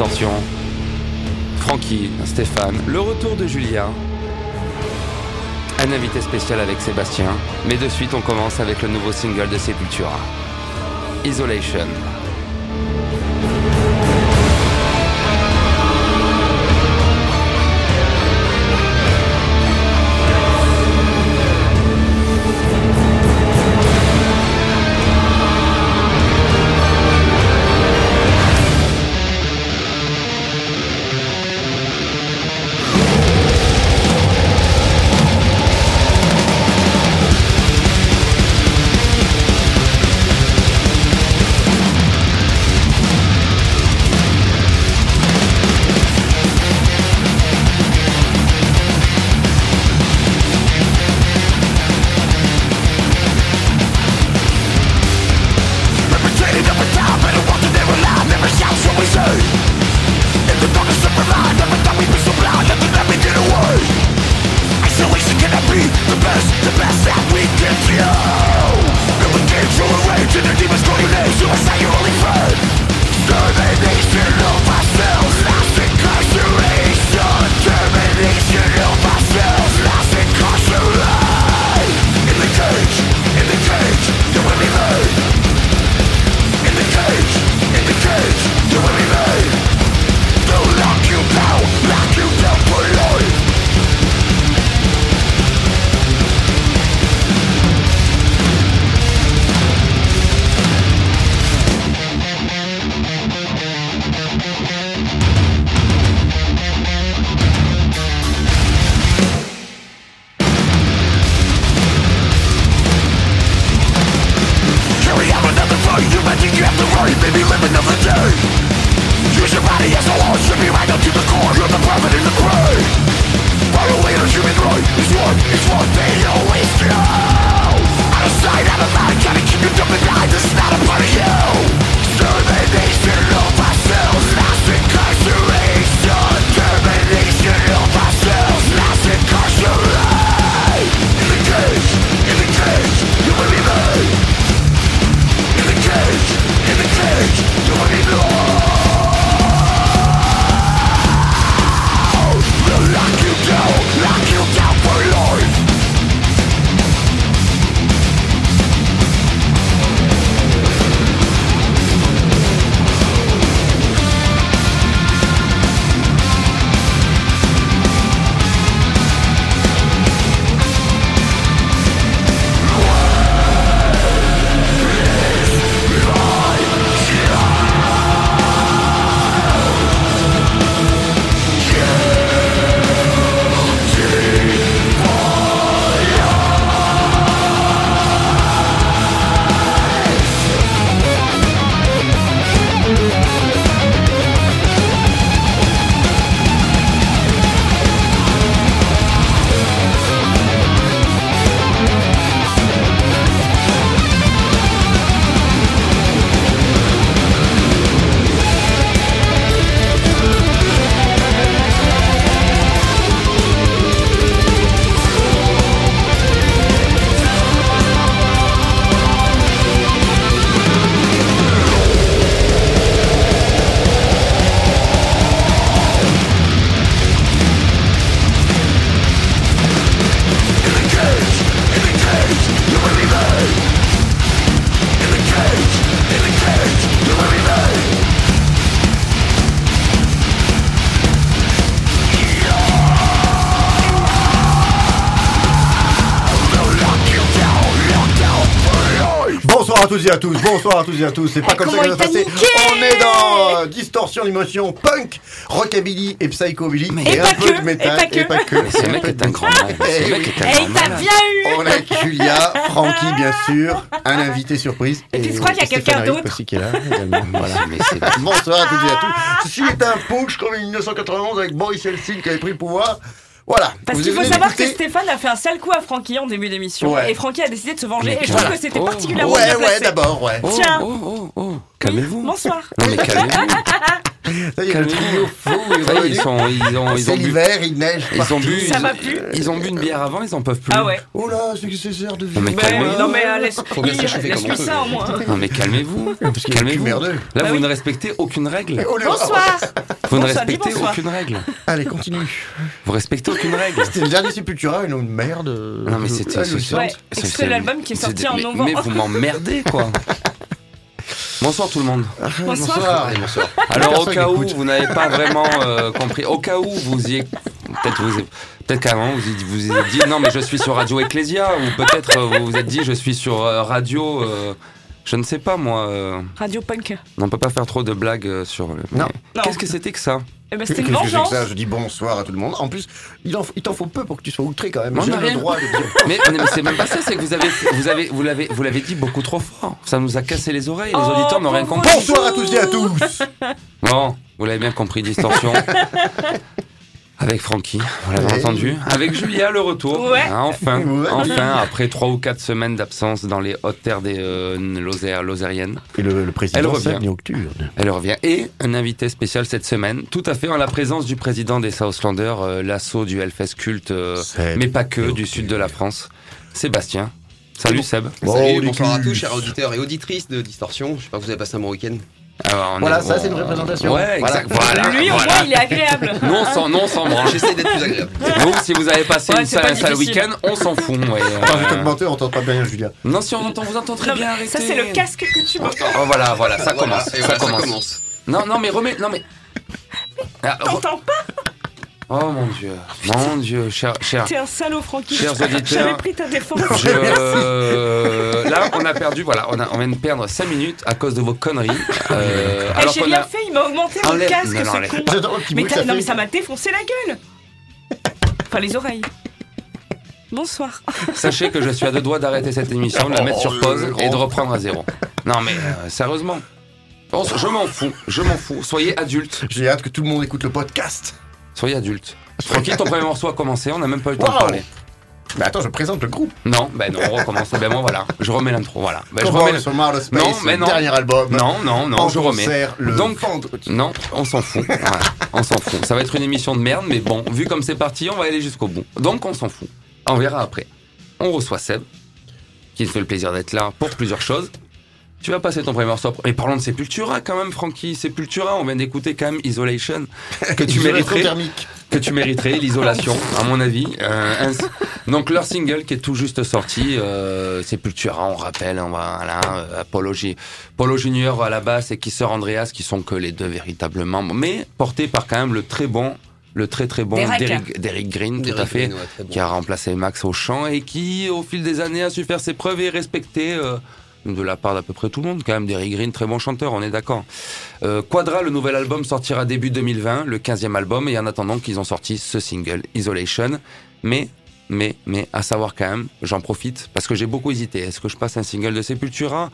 Distorsion, Francky, Stéphane, le retour de Julien, un invité spécial avec Sébastien, mais de suite on commence avec le nouveau single de Sepultura, Isolation. Bonsoir à tous et à tous. C'est pas Eh, comme ça que ça va passer. On est dans euh, Distorsion d'émotion punk, rockabilly et psychobilly. Et, Et un peu que, de métal et pas que. et pas que. Mais ce mec est un grand Eh, grand il t'a bien eu On a Julia, Francky bien sûr, un invité surprise. Et puis, je crois qu'il y a quelqu'un d'autre. aussi qui est là Bonsoir à toutes et à tous. Ceci est un punk comme en 1991 avec Boris Yeltsin qui avait pris le pouvoir. Voilà. Parce qu'il faut savoir que Stéphane a fait un sale coup à Francky en début d'émission. Ouais. Et Francky a décidé de se venger. Mais Et je trouve que c'était Oh. particulièrement Ouais, bien ouais, placé. d'abord, ouais. Oh, Tiens. oh, oh, oh. Calmez-vous. Bonsoir. Non mais calmez-vous. Le trio fou est ils sont, ils ont, ils ont bu. l'hiver, il neige. Ils ont bu. Ça ils- m'a plu. Ils ont bu une bière avant, ils en peuvent plus. Ah ouais. Oh là, c'est que c'est heure de Non, mais vivre. Mais, non mais euh, laisse, peut. ça au moins. Non mais calmez-vous. Calmez-vous. Là, Bah vous oui. ne respectez aucune règle. Oh, Bonsoir. Vous ne respectez bonsoir. aucune règle. Allez, continue. Vous respectez aucune règle. C'était le dernier Sepultura, une merde. Non mais c'était Ah, c'est- l'album qui est sorti en novembre. Mais vous m'emmerdez quoi. Bonsoir tout le monde. Bonsoir. Bonsoir. Alors au cas où vous n'avez pas vraiment euh, compris, au cas où vous y êtes- peut-être vous peut-être qu'avant vous y- vous y êtes dit non mais je suis sur Radio Ecclesia ou peut-être euh, vous vous êtes dit je suis sur euh, radio euh, je ne sais pas moi euh, Radio Punk. on peut pas faire trop de blagues euh, sur le-. Non. Qu'est-ce que c'était que ça? Eh ben, c'était que une vengeance. ça Je dis bonsoir à tout le monde. En plus, il en- il t'en faut peu pour que tu sois outré quand même. On a le rien. droit de dire. mais, mais c'est même pas ça, c'est que vous avez vous avez vous l'avez vous l'avez dit beaucoup trop fort. Ça nous a cassé les oreilles, les Oh, auditeurs n'ont rien compris. Bonsoir à tous et à tous. Bon, vous l'avez bien compris, distorsion. Avec Francky, vous l'avez Ouais. entendu. Avec Julia, le retour. Ouais. Hein, enfin, Ouais. enfin, après trois ou quatre semaines d'absence dans les hautes terres des euh, Lozère- lozériennes, Et le, le président Elle revient. Elle revient. Et un invité spécial cette semaine, tout à fait en la présence du président des Southlanders, euh, l'assaut du Hellfest culte, euh, mais pas que, du sud de la France, Sébastien. Salut Seb. Bon, Salut, bonsoir à tous, chers auditeurs et auditrices de Distorsion. Je sais pas que vous avez passé un bon week-end? Alors, on Voilà, est- ça, on- c'est une représentation. Ouais, Voilà. exact. Voilà. Lui, au voilà. moins, il est agréable. Nous, on s'en, nous, on s'en branle. J'essaie d'être plus agréable. Vous, si vous avez passé Ouais, une sale- pas un sale week-end, on s'en fout. ouais, Attends, je euh, vais t'augmenter, on t'entend pas bien, Julia. Non, si on entend, vous entend très Non, bien. Arrêtez. ça, c'est le casque que tu m'entends. Oh, voilà, voilà, ça Voilà, commence. et ça, voilà, commence. ça commence. Non, non, mais remets. Non, mais. Ah, re- T'entends pas Oh mon dieu, mon dieu, cher, cher. T'es un salaud, Francky. Chers auditeurs. J'avais pris ta défense. Je, euh, là, on a perdu, voilà, on, a, on vient de perdre 5 minutes à cause de vos conneries. Euh, Eh, alors J'ai a. fait, il m'a augmenté mon casque, non, non, ce con. Mais, non, mais ça m'a défoncé la gueule. Enfin, les oreilles. Bonsoir. Sachez que je suis à deux doigts d'arrêter cette émission, de la mettre sur Oh, pause et de reprendre à zéro. Non, mais euh, sérieusement. Je m'en fous, je m'en fous. Soyez adultes, J'ai hâte que tout le monde écoute le podcast. Soyez adultes. Tranquille, ton premier morceau a commencé, on n'a même pas eu le temps de parler. Mais attends, je présente le groupe. Non, ben non, on recommence. ben moi, voilà. Je remets l'intro, voilà. Ben, je remets de Space, Non, mais non. dernier album. Non, non, non, en je remets. le Donc, vendredi. non, on s'en fout. Voilà, on s'en fout. Ça va être une émission de merde, mais bon, vu comme c'est parti, on va aller jusqu'au bout. Donc, on s'en fout. On verra après. On reçoit Seb, qui nous fait le plaisir d'être là pour plusieurs choses. Tu vas passer ton premier morceau. Et parlons de Sepultura quand même, Francky. Sepultura, on vient d'écouter quand même Isolation, que tu mériterais thermique. que tu mériterais, l'isolation, à mon avis. Euh, un- donc leur single qui est tout juste sorti, euh, Sepultura, on rappelle, on va, voilà, euh, Apollo, Polo Junior à la basse et Kisser Andreas, qui sont que les deux véritablement, mais portés par quand même le très bon, le très très bon Derek. Derrick, Green, tout Derrick à fait, Green, ouais, très bon. qui a remplacé Max au chant et qui, au fil des années, a su faire ses preuves et est respecté. euh, de la part d'à peu près tout le monde, quand même, Derrick Green, très bon chanteur, on est d'accord. Euh, Quadra, le nouvel album, sortira début 2020, le 15e album, et en attendant qu'ils ont sorti ce single, Isolation. Mais, mais, mais, à savoir quand même, j'en profite, parce que j'ai beaucoup hésité. Est-ce que je passe un single de Sepultura,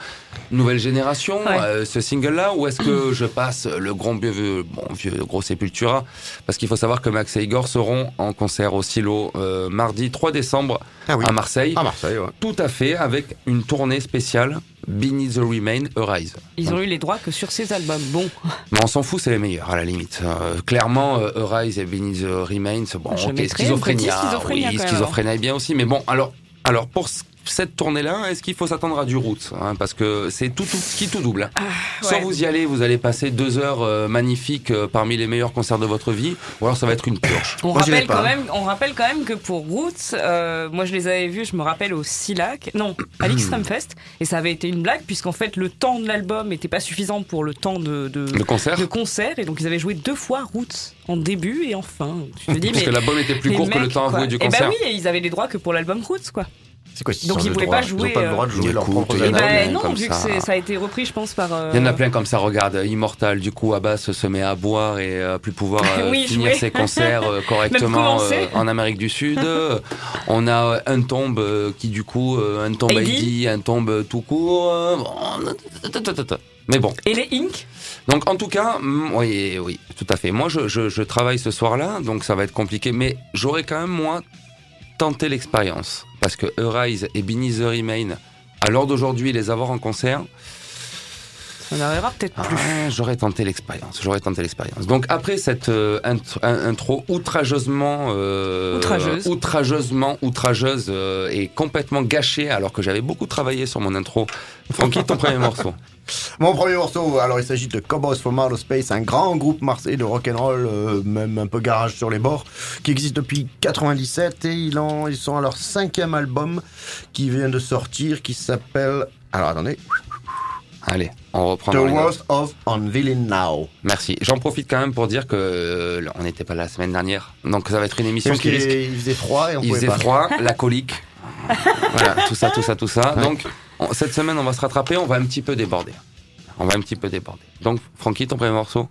nouvelle génération, Ouais. euh, ce single-là, ou est-ce que je passe le grand vieux, bon, vieux gros Sepultura? Parce qu'il faut savoir que Max et Igor seront en concert au Silo euh, mardi 3 décembre Ah oui. à Marseille. À Marseille, ouais. Tout à fait, avec une tournée spéciale, Beneath the Remain, Arise. Ils ont eu les droits que sur ces albums. Bon, Mais on s'en fout, c'est les meilleurs à la limite. Euh, clairement, euh, Arise et Beneath the Remain, bon, Je ok, Schizophrénia, oui, même, Schizophrénia est bien aussi, mais bon, alors, alors pour c- cette tournée-là, est-ce qu'il faut s'attendre à du route hein, Parce que c'est tout, tout, qui tout double. hein. Soit ouais. vous y allez, vous allez passer deux heures euh, magnifiques euh, parmi les meilleurs concerts de votre vie, ou alors ça va être une purge. On Moi, rappelle, quand même, on rappelle quand même que pour Roots, euh, moi je les avais vus, je me rappelle au Silac, non, à l'Extreme Fest, et ça avait été une blague, puisqu'en fait le temps de l'album n'était pas suffisant pour le temps de, de, Le concert de concert, et donc ils avaient joué deux fois Roots, en début et en fin. Tu te dis, Parce mais. que l'album était plus court que le temps avoué du Eh ben concert. oui, et ils avaient les droits que pour l'album Roots, quoi. C'est quoi Donc, ils de pouvaient pas Ils ont jouer, pas le droit de euh, jouer albums. plein ben non, comme vu ça. que ça a été repris, je pense, par. euh, Il y en a plein comme ça, regarde, Immortal, du coup, Abbas se met à boire et à plus pouvoir euh, Oui, finir jouer. ses concerts euh, correctement euh, en Amérique du Sud. Euh, On a un tombe euh, qui, du coup, euh, un tombe Heidi. ID, un tombe tout court. euh, Mais bon, Et les Inc. donc en tout cas, oui, oui, tout à fait. Moi, je, je- je travaille ce soir-là, donc ça va être compliqué, mais j'aurais quand même, moi, tenté l'expérience. Parce que Arise et Beneath the Remain, à l'heure d'aujourd'hui, les avoir en concert, Ça n'arrivera peut-être plus. ah, j'aurais tenté l'expérience. J'aurais tenté l'expérience. Donc après cette euh, intro outrageusement, euh, Outrageuse. outrageusement outrageuse euh, et complètement gâchée, alors que j'avais beaucoup travaillé sur mon intro. Francky, ton premier morceau. Mon premier morceau, alors il s'agit de Cowboys from Outer Space, un grand groupe marseillais de rock'n'roll, euh, même un peu garage sur les bords, qui existe depuis 97 et ils, en, ils sont à leur cinquième album qui vient de sortir, qui s'appelle... Alors attendez, Allez, on reprend. The. Worst of On Villain Now. Merci. J'en profite quand même pour dire que euh, on n'était pas là la semaine dernière, donc ça va être une émission qui risque. il faisait froid et on Il pouvait faisait pas. froid, la colique, voilà, tout ça, tout ça, tout ça. Donc on- cette semaine, on va se rattraper, on va un petit peu déborder. On va un petit peu déborder. Donc Francky, ton premier morceau.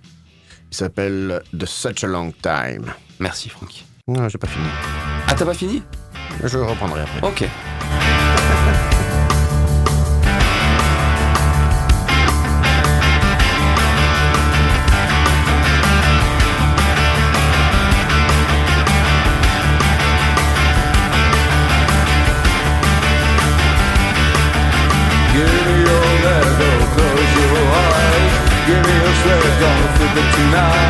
Il s'appelle The Such a Long Time. Merci Francky. Non, j'ai pas fini. Ah t'as pas fini? Je reprendrai après. Ok. Tonight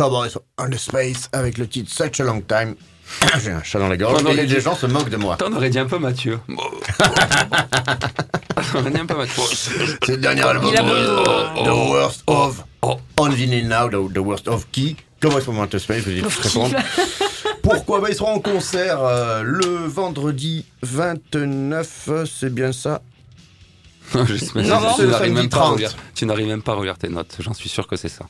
Cowboys on the Space avec le titre Such a Long Time. J'ai un chat dans la gorge On et dit- les gens se moquent de moi. T'en aurais dit un peu Mathieu. On aurait dit un peu Mathieu. C'est le dernier album The Worst of oh. On Vinyl Now, the, the Worst of qui? Cowboys from Outer Space, vous. Pourquoi? Bah, Ils seront en concert euh, le vendredi 29, euh, c'est bien ça? Non, c'est tu le n'arrives samedi même, pas à 30. relire- tu n'arrives même pas à relire tes notes. J'en suis sûr que c'est ça.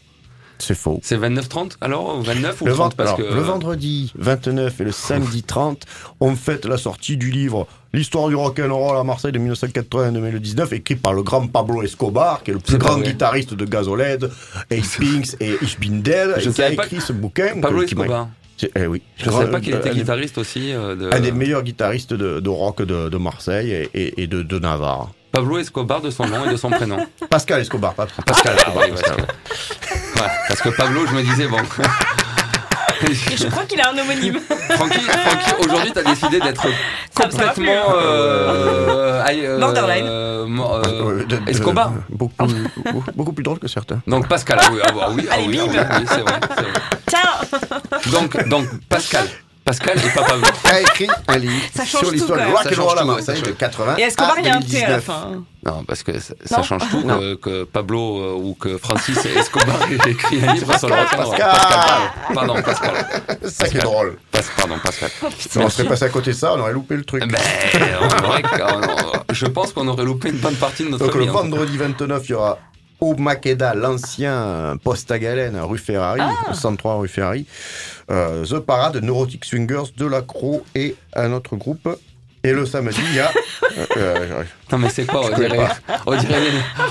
C'est faux. C'est 29-30 alors ou 29 ou Le, 30 vend- parce alors, que le vendredi 29 et le samedi 30, on fête la sortie du livre L'histoire du rock'n'roll à Marseille de 1980 à 2019, écrit par le grand Pablo Escobar, qui est le plus grand vrai. guitariste de Gazoled, Ace Pinks et Ich bin dead, Je et qui a écrit ce bouquin. Pablo que- Escobar. Eh oui. Je ne savais pas qu'il Euh, était guitariste aussi. euh, de... Un des meilleurs guitaristes de, de rock de, de Marseille et, et- et de, de Navarre. Pablo Escobar de son nom et de son prénom. Pascal Escobar, pas Pascal. ah oui, Pascal. parce, que... ouais, parce que Pablo, je me disais, bon. Et je crois qu'il a un homonyme. Francky, Francky, aujourd'hui, tu as décidé d'être complètement. Euh, euh, Borderline. euh, euh, Euh, Escobar. beaucoup, beaucoup, plus drôle que certains. Donc Pascal, ah oui, ah oui, ah oui, ah oui, oui, c'est vrai, c'est vrai. Tiens Donc, donc Pascal. Pascal et pas Pablo. a écrit un livre Ça sur l'histoire du rock and roll à Marseille de change. 80 Et Escobar, à il y a un T à la 2019. fin. Non, parce que ça, change tout Non. que, Pablo euh, ou que Francis Escobar ait écrit un livre sur le rock'n'roll. Pascal. Pascal. Pardon, Pascal. Ça qui est drôle. Pas- Pardon, Pascal. Si on serait passé à côté de ça, on aurait loupé le truc. Ben, on aurait- on- je pense qu'on aurait loupé une bonne partie de notre Donc le vendredi 29, il y aura au Makeda, l'ancien poste à galène, rue Ferrari, 103 rue Ferrari, euh, The Parade, Neurotic Swingers, Delacroix et un autre groupe. Et le samedi, il y a... euh, euh, Non mais c'est quoi on dirait, on, dirait,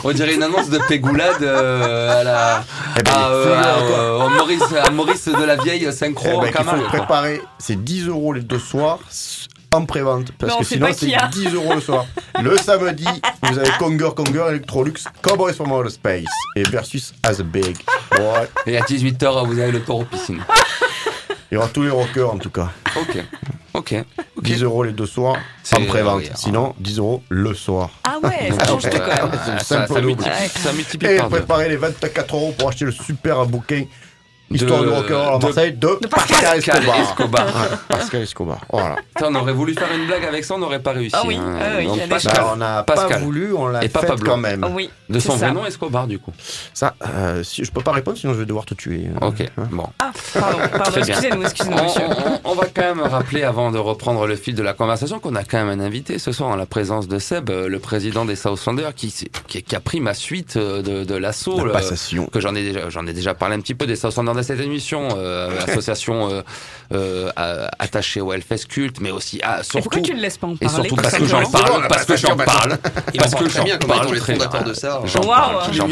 on dirait une annonce de Pégoulade euh, à la Eh ben, à, Maurice, à Maurice de la vieille synchro eh ben, en Camargue, faut préparer, c'est 10 euros les deux soirs en pré-vente. Parce que sinon, c'est qui a. 10 euros le soir. Le samedi, vous avez Conger, Conger, Electrolux, Cowboys from Outer Space et Versus As Big. Ouais. Et à 18h vous avez le tour aux piscines. Il y aura tous les rockers en tout cas. Ok, ok. ok. 10 euros les deux soirs C'est- en pré-vente. oui, Sinon, 10 euros le soir. Ah ouais, ça change tout quand même. Ah, ça, ça, multiplie, ça multiplie Et par deux. préparez les 24 euros pour acheter le super bouquin Histoire De- de, rock'n'roll à de- Marseille de, Pascal, Pascal Escobar. Escobar. Ouais, Pascal Escobar. Voilà. Putain, on aurait voulu faire une blague avec ça, on n'aurait pas réussi. Ah oui, hein. ah oui, Donc, il y a des Pascal, Bah, on n'a pas voulu, on l'a fait pas quand même. Ah oui. De son vrai nom, Escobar, du coup. Ça, euh, si, je peux pas répondre, sinon je vais devoir te tuer. Ok, Hein. bon. Ah, pardon, pardon, excusez-nous, On, excusez-nous, monsieur. on- on va quand même rappeler, avant de reprendre le fil de la conversation, qu'on a quand même un invité ce soir en la présence de Seb, euh, le président des Southlanders, qui, qui, qui a pris ma suite euh, de, de l'assaut. La passation. que j'en ai déjà j'en ai déjà parlé un petit peu des Southlanders de cette émission euh, association euh, euh, attachée au Hellfest culte mais aussi à Et surtout pourquoi tu ne laisses pas en et parler surtout parce que j'en parle parce que j'en parle parce que parle très j'en parle très fondateurs bien. de ça. J'en parle, j'en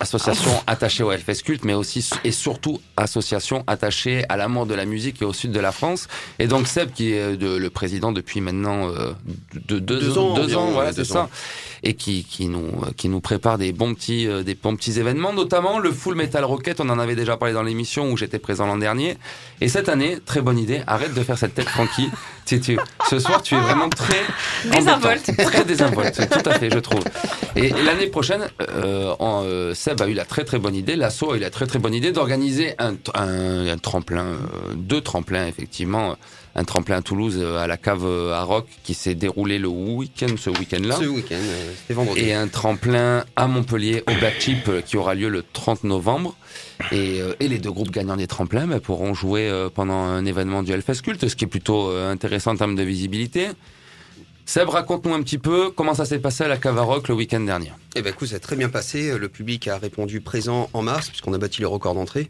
association attachée au Hellfest Culte, mais aussi et surtout association attachée à l'amour de la musique et au sud de la France. Et donc Seb, qui est de- le président depuis maintenant euh, de, deux, Deux ans, deux environ, ans, voilà, c'est deux ça, ans. et qui, qui nous qui nous prépare des bons petits euh, des bons petits événements, notamment le Full Metal Rocket. On en avait déjà parlé dans l'émission où j'étais présent l'an dernier. Et cette année, très bonne idée. Arrête de faire cette tête, Francky. Tu, tu, ce soir, tu es vraiment très Désinvolte. très désinvolte, tout à fait, je trouve. Et, et l'année prochaine, euh, en, euh, Seb a eu la très très bonne idée, l'assaut a eu la très très bonne idée d'organiser un, t- un, un tremplin, euh, deux tremplins effectivement, un tremplin à Toulouse euh, à la cave euh, à Rock qui s'est déroulé le week-end, ce week-end-là. Ce week-end, c'était vendredi. Et un tremplin à Montpellier au Black Chip euh, qui aura lieu le 30 novembre. Et, et les deux groupes gagnants des tremplins bah, pourront jouer pendant un événement du Hellfest Culte, ce qui est plutôt intéressant en termes de visibilité. Seb, raconte-nous un petit peu comment ça s'est passé à la Cavaroc le week-end dernier. Eh ben, écoute, ça a très bien passé. Le public a répondu présent en mars, puisqu'on a battu le record d'entrée.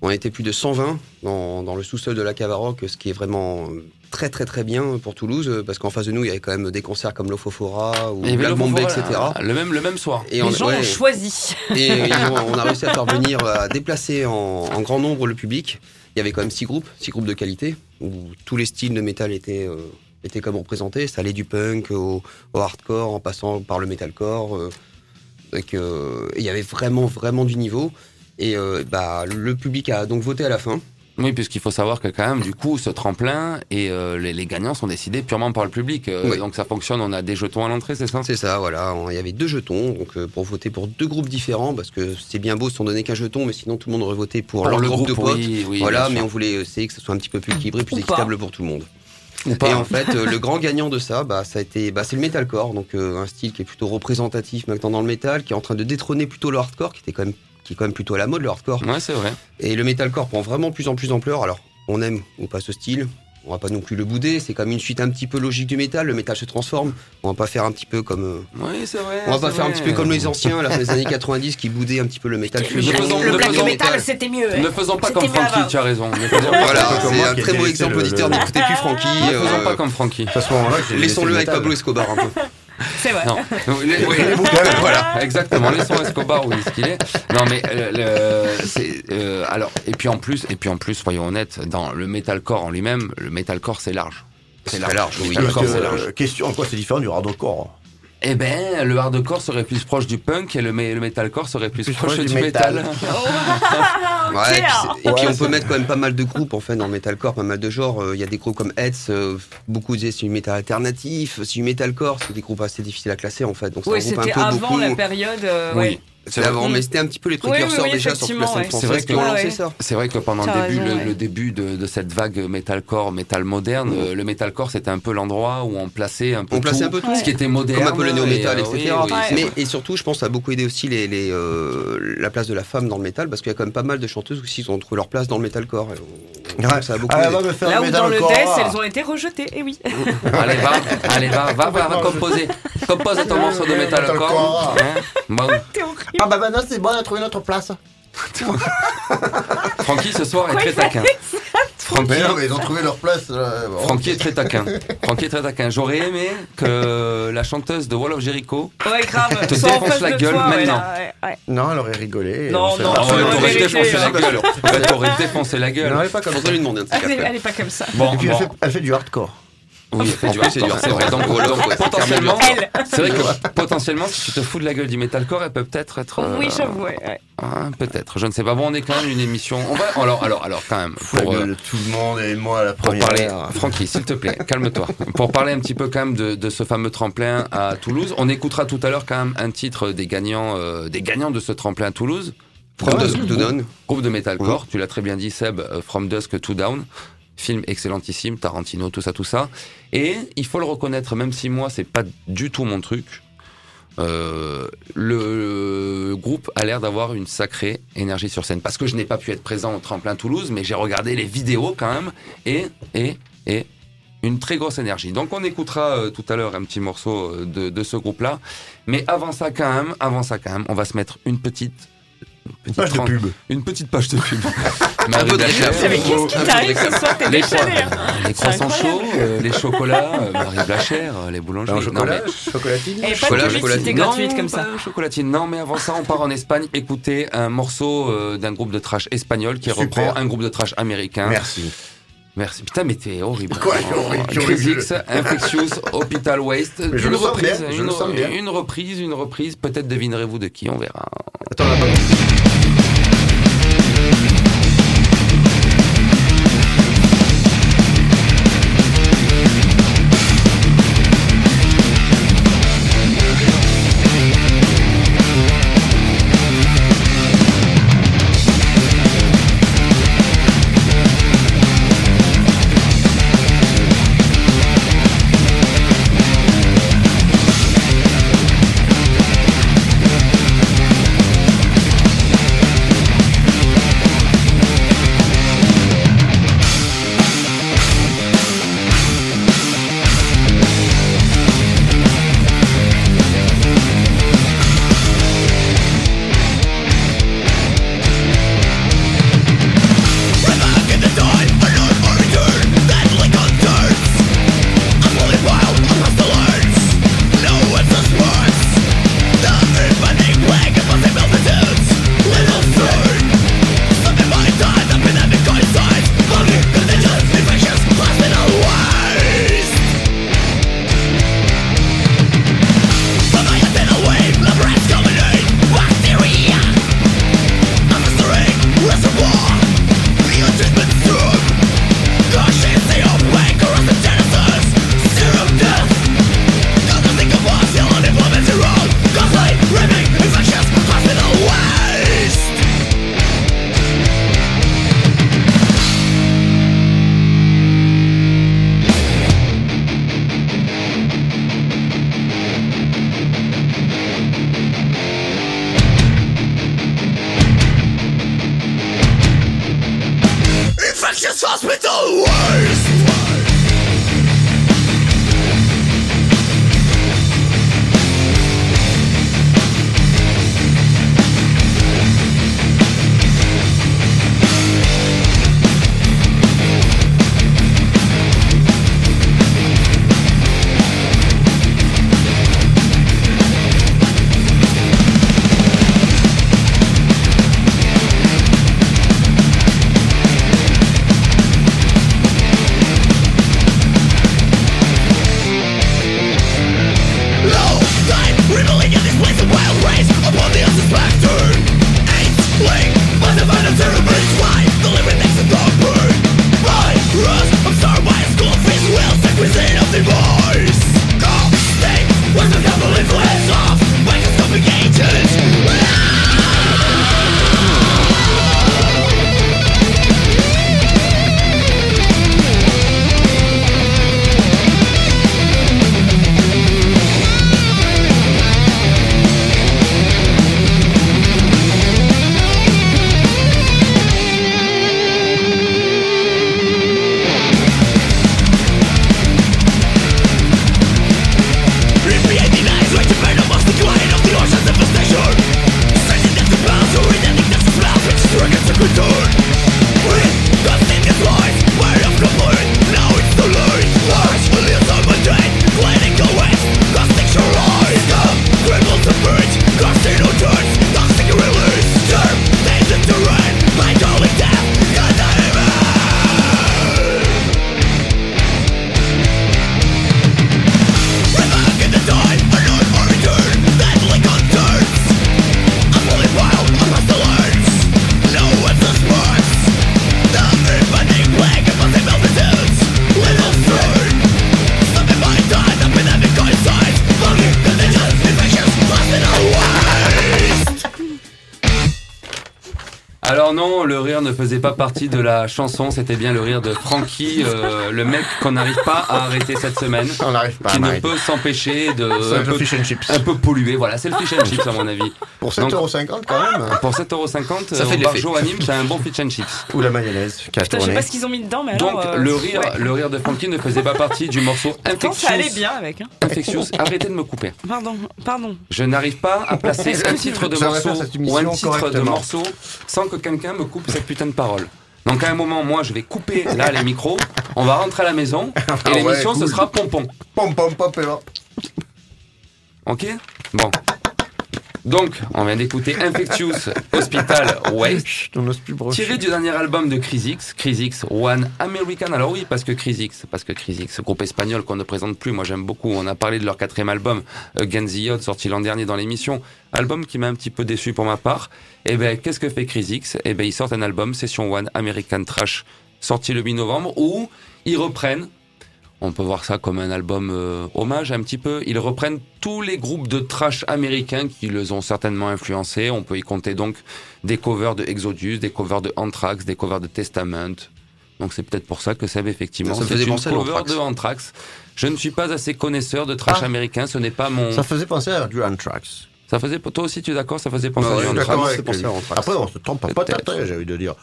On était plus de 120 dans, dans le sous-sol de la Cavaroc, ce qui est vraiment très très très bien pour Toulouse, parce qu'en face de nous, il y avait quand même des concerts comme l'Ofofora ou le Bombay, etc. là, Le même, le même soir. Et Les on, gens ouais, ont choisi. et on a réussi à faire venir, à déplacer en, en grand nombre le public. Il y avait quand même six groupes, six groupes de qualité, où tous les styles de métal étaient, euh, étaient comme représentés. Ça allait du punk au, au hardcore, en passant par le metalcore. euh, donc, euh, il y avait vraiment, vraiment du niveau. Et euh, bah, le public a donc voté à la fin. Oui, puisqu'il faut savoir que quand même, du coup, ce tremplin et euh, les, les gagnants sont décidés purement par le public. Euh, Oui. Donc ça fonctionne, on a des jetons à l'entrée, c'est ça? C'est ça, voilà. Il y avait deux jetons donc, euh, pour voter pour deux groupes différents, parce que c'est bien beau si on donnait qu'un jeton, mais sinon tout le monde aurait voté pour, Pour leur le groupe, de potes. oui, oui, voilà, mais on voulait essayer que ce soit un petit peu plus équilibré, plus Ou pas. équitable pour tout le monde. Ou pas Et en fait, euh, le grand gagnant de ça, bah, ça a été, bah, c'est le metalcore, donc euh, un style qui est plutôt représentatif maintenant dans le métal, qui est en train de détrôner plutôt le hardcore, qui était quand même, qui est quand même plutôt à la mode le hardcore. Ouais, c'est vrai. Et le metalcore prend vraiment plus en plus d'ampleur. Alors, on aime ou pas ce style. On va pas non plus le bouder, c'est comme une suite un petit peu logique du métal, le métal se transforme. On va pas faire un petit peu comme euh, Oui, c'est vrai. on va pas faire un petit peu comme les anciens, à la fin des années 90 qui boudaient un petit peu le métal fusion. Le black metal, c'était mieux. hein. Ne faisons pas comme avant. tu as raison. Voilà, c'est moi un très délaissé exemple le- auditeur, n'écoutez plus Francky. ne faisons euh, pas comme j'ai Laissons-le avec. Pablo Escobar un peu. C'est vrai. Non, les- oui, voilà, exactement. Laissons Escobar où est-ce qu'il est. Non, mais euh, le, c'est euh, alors et puis en plus et puis en plus, soyons honnêtes, dans le metalcore en lui-même, le metalcore c'est large. C'est large. large, oui. Metalcore, que, c'est large. euh, question, en quoi c'est différent du hardcore? Eh ben, le hardcore serait plus proche du punk et le, me- le metalcore serait plus, Plus proche, proche du, du métal. métal. Ouais, et puis, c'est- et puis Ouais, on peut mettre quand même pas mal de groupes en fait dans le metalcore, pas mal de genres. Euh, Il y a des groupes comme Heads, euh, beaucoup disaient c'est du métal alternatif, c'est du metalcore, c'est des groupes assez difficiles à classer en fait. Donc c'est Oui, un groupe c'était un peu avant beaucoup. la période. euh, Oui. ouais. C'est avant, Mm. mais c'était un petit peu les Oui, oui, précurseurs oui, déjà sur toute la scène. C'est française vrai qui que- ont Ouais, lancé ouais. ça. C'est vrai que pendant le début, raison, le, ouais. le début de, de cette vague metalcore, métal moderne, euh, le metalcore c'était un peu l'endroit où on plaçait un peu On plaçait tout, un peu tout. ce qui était moderne, Comme un peu le néo-metal, et, euh, etc. oui, oui, c'est mais et surtout, je pense, que ça a beaucoup aidé aussi les, les, euh, la place de la femme dans le métal, parce qu'il y a quand même pas mal de chanteuses aussi qui ont trouvé leur place dans le metalcore. Ouais. Ça a beaucoup Ah, aidé. Là où dans le death, elles ont été rejetées. Et oui. Allez, va, allez, va, va, va, va composer. Compose ton morceau de metalcore. Hein bon. T'es horrible. Ah bah maintenant c'est bon, on a trouvé notre place. Francky ce soir est très taquin. Francky, Mais non, mais ils ont trouvé leur place. euh, bon. Francky est très taquin. Francky est très taquin. J'aurais aimé que la chanteuse de Wall of Jericho Ouais, grave. Te Soit en défonce face la de gueule toi, ouais, maintenant. là, ouais, ouais. Non, elle aurait rigolé. Non, On sait non, pas. Ah ouais, l'aurais t'aurais vérité, défoncé la hein. gueule. Ouais, t'aurais défoncé la gueule. Non, elle est pas comme ça. Faudrait lui demander un de ces Elle est, ouais. elle est pas comme ça. Bon, Et puis elle, bon. fait, elle fait du hardcore. Oui, elle fait En du plus, c'est hardcore, du c'est vrai. Donc, c'est potentiellement, Elle. c'est vrai que potentiellement, si tu te fous de la gueule du metalcore, elle peut peut-être être. euh, Oui, j'avoue. ouais, ouais. hein, peut-être. Je ne sais pas. Bon, on est quand même une émission. On va. Alors, alors, alors, quand même. La Pour, euh, gueule de tout le monde et moi à la pour première. parler, Francky, s'il te plaît, calme-toi. Pour parler un petit peu quand même de, de ce fameux tremplin à Toulouse, on écoutera tout à l'heure quand même un titre des gagnants, euh, des gagnants de ce tremplin à Toulouse. From Dusk to Dawn. Groupe de metalcore, tu l'as très bien dit Seb, euh, From Dusk to Down, film excellentissime, Tarantino, tout ça, tout ça. Et il faut le reconnaître, même si moi c'est pas du tout mon truc, euh, le groupe a l'air d'avoir une sacrée énergie sur scène. Parce que je n'ai pas pu être présent au tremplin Toulouse, mais j'ai regardé les vidéos quand même, et, et, et une très grosse énergie. Donc on écoutera euh, tout à l'heure un petit morceau euh, de, ce groupe-là. Mais avant ça quand avant ça quand même, on va se mettre une petite... une petite Page de pub. une petite page de pub. Un Marie Blachère. Mais qu'est-ce qui t'arrive ce soir T'es Les, hein. les croissants chauds, euh, les chocolats, euh, Marie Blachère, euh, les boulangeries. Chocolat, chocolatine. Et pas de publicité gratuite comme ça. chocolatine. Non, mais avant ça, on part en Espagne écouter un morceau d'un groupe de trash espagnol qui reprend un groupe de trash américain. Merci. Merci. Putain, mais t'es horrible. Quoi, horrible, horrible. Infectious, Hospital Waste. Je une le reprise, bien, je une, le sens bien. une reprise, une reprise. Peut-être devinerez-vous de qui, on verra. Attends, là-bas. Faisait pas partie de la chanson, c'était bien le rire de Frankie, euh, le mec qu'on n'arrive pas à arrêter cette semaine, On n'arrive pas qui à ne peut s'empêcher de C'est un peu, fish and chips. un peu polluer. Voilà, c'est le fish and chips à mon avis. Pour Donc- 7,50€ quand même. Pour 7,50€, Ça fait au de bar l'effet. Joe Anime, c'est un bon fish and chips. Ou la mayonnaise qui a Putain, je sais tourné. pas ce qu'ils ont mis dedans, mais Donc alors. euh, le rire, ouais. le rire de Frankie ne faisait pas partie du morceau Pourtant, ça allait Infectious. bien avec. Hein. Infectious. Arrêtez de me couper. Pardon, pardon. Je n'arrive pas à placer un titre de J'aimerais morceau faire cette ou émission un titre de correctement. morceau sans que quelqu'un me coupe cette putain de parole. Donc à un moment, moi, je vais couper là les micros. On va rentrer à la maison et Ah ouais, l'émission ce sera pompon. Pom pom pom et. Ok? Bon. Donc, on vient d'écouter Infectious Hospital Waste. Tiré du dernier album de Chris X, Chris X One American. Alors oui, parce que Chris X, parce que Chris X, groupe espagnol qu'on ne présente plus, moi j'aime beaucoup. On a parlé de leur quatrième album, Against the Odds, sorti l'an dernier dans l'émission. Album qui m'a un petit peu déçu pour ma part. Et ben, qu'est-ce que fait Chris X? Eh ben, ils sortent un album, Session One American Trash, sorti le 8 novembre, où ils reprennent on peut voir ça comme un album euh, hommage un petit peu. Ils reprennent tous les groupes de trash américains qui les ont certainement influencés. On peut y compter donc des covers de Exodus, des covers de Anthrax, des covers de Testament. Donc c'est peut-être pour ça que Seb effectivement Ça faisait une penser à cover l'Anthrax. de Anthrax. Je ne suis pas assez connaisseur de trash Ah. américain, ce n'est pas mon. Ça faisait penser à du Anthrax. Ça faisait toi aussi tu es d'accord Ça faisait penser Ouais, à ouais, du Anthrax. avec à. Après, on se trompe pas tâté, j'ai envie de dire.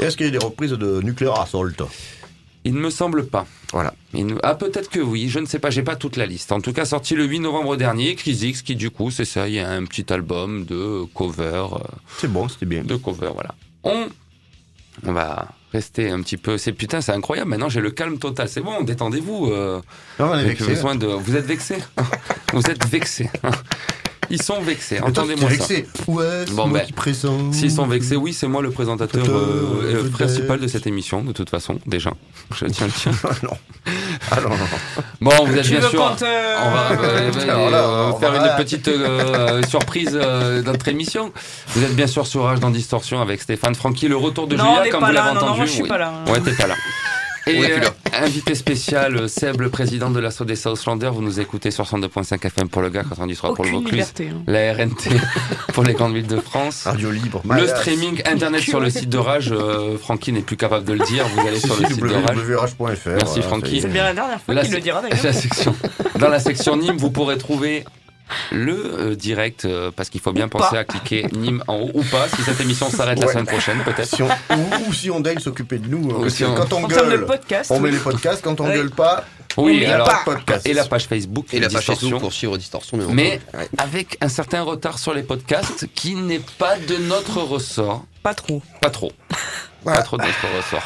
Est-ce qu'il y a des reprises de Nuclear Assault? Il ne me semble pas. Voilà. Il Ah peut-être que oui, je ne sais pas, j'ai pas toute la liste. En tout cas, sorti le 8 novembre dernier, Chris X, qui du coup, c'est ça, il y a un petit album de cover, euh, C'est bon, c'était bien. de cover, voilà. On, on va rester un petit peu. C'est putain, c'est incroyable. Maintenant, j'ai le calme total. C'est bon, détendez-vous. Euh, Non, on est vexé. besoin de. Vous êtes vexé Vous êtes vexé. Ils sont vexés. Entendez-moi ça. vexé. Ouais, c'est Bon, moi ben, qui présente. S'ils sont vexés, oui, c'est moi le présentateur euh, euh, principal de cette émission, de toute façon, déjà. Je tiens le tien. Ah non. Ah non, non. Bon, vous êtes Tu bien sûr. On va euh, faire une petite euh, surprise euh, dans notre émission. Vous êtes bien sûr sur Rage dans Distorsion avec Stéphane Francky, le retour de Non, Julia, comme pas vous là. l'avez Non, non, entendu. moi je suis oui. pas là. Ouais, t'es pas là. Et là. euh, invité spécial, euh, Seb, le président de l'assaut des Southlanders. Vous nous écoutez sur 102.5 FM pour le gars, 93 pour le Vaucluse. liberté. hein. La RNT pour les grandes villes de France. Radio libre. Le streaming internet sur le site de Rage, euh, Francky n'est plus capable de le dire. Vous allez sur le site de Rage. Merci, Francky. C'est bien la dernière fois La qu'il le dira d'ailleurs. La section, dans la section Nîmes, vous pourrez trouver le euh, direct, euh, parce qu'il faut bien Ou penser pas. à cliquer Nîmes en haut ou pas, si cette émission s'arrête la semaine prochaine, peut-être. Si on- ou, ou si on daigne s'occuper de nous. hein, Ou parce si que on- Quand on gueule, podcast, on met oui. les podcasts. Quand on Ouais. gueule pas, Oui, il n'y a alors, pas de podcast. et la page Facebook Et la page. Facebook pour suivre Distorsion. Mais. Ouais. avec un certain retard sur les podcasts qui n'est pas de notre ressort. pas trop. Pas trop. Voilà. Pas trop de notre ressort.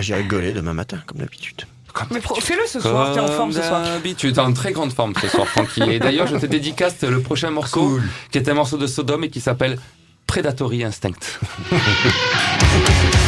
J'irai gueuler demain matin, comme d'habitude. Mais fais-le ce soir, t'es en forme ce soir. d'habitude, t'es en très grande forme ce soir, Francky. Et d'ailleurs, je te dédicace le prochain morceau, qui est un morceau de Sodome et qui s'appelle Predatory Instinct.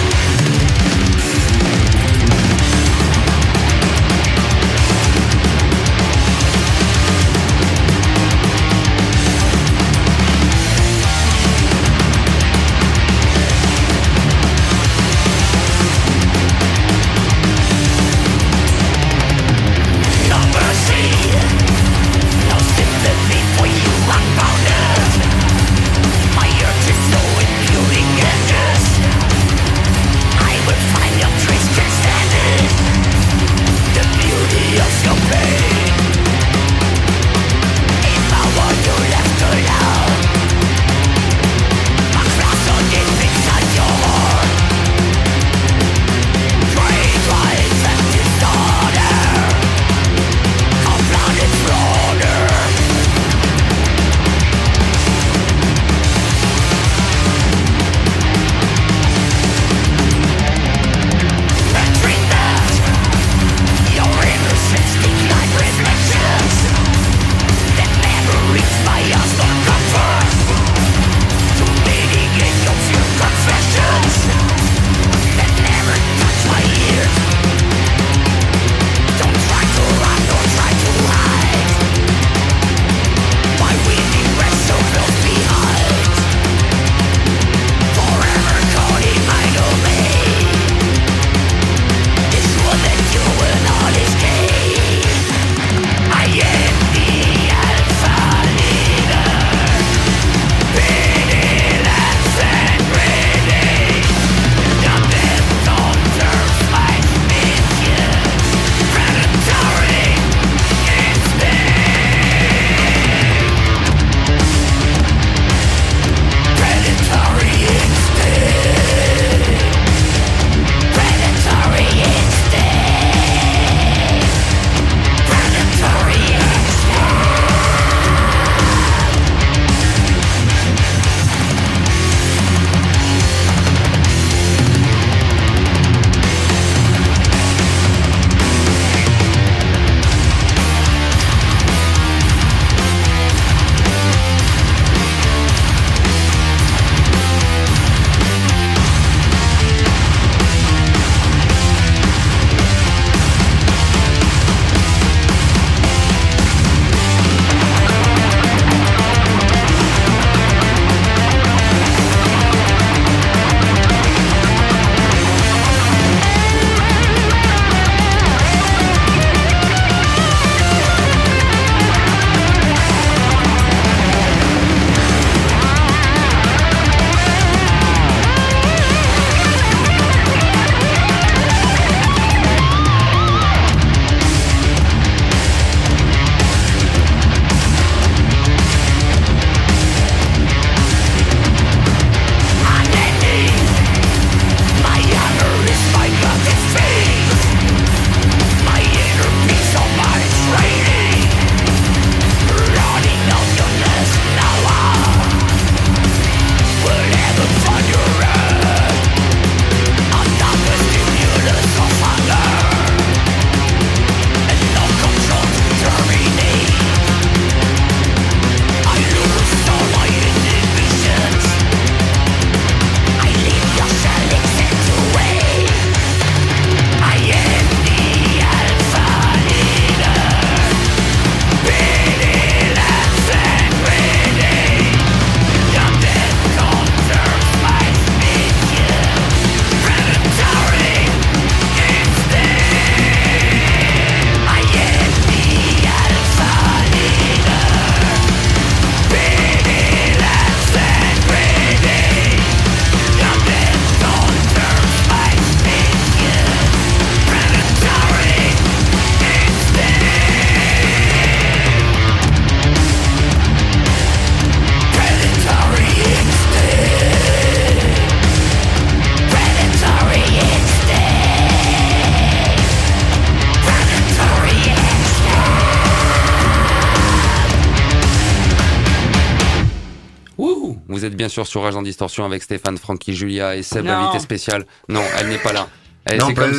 sûr sur Rage en Distorsion avec Stéphane, Francky, Julia et Seb, invité spécial. Non, elle n'est pas là. Elle, Non comme,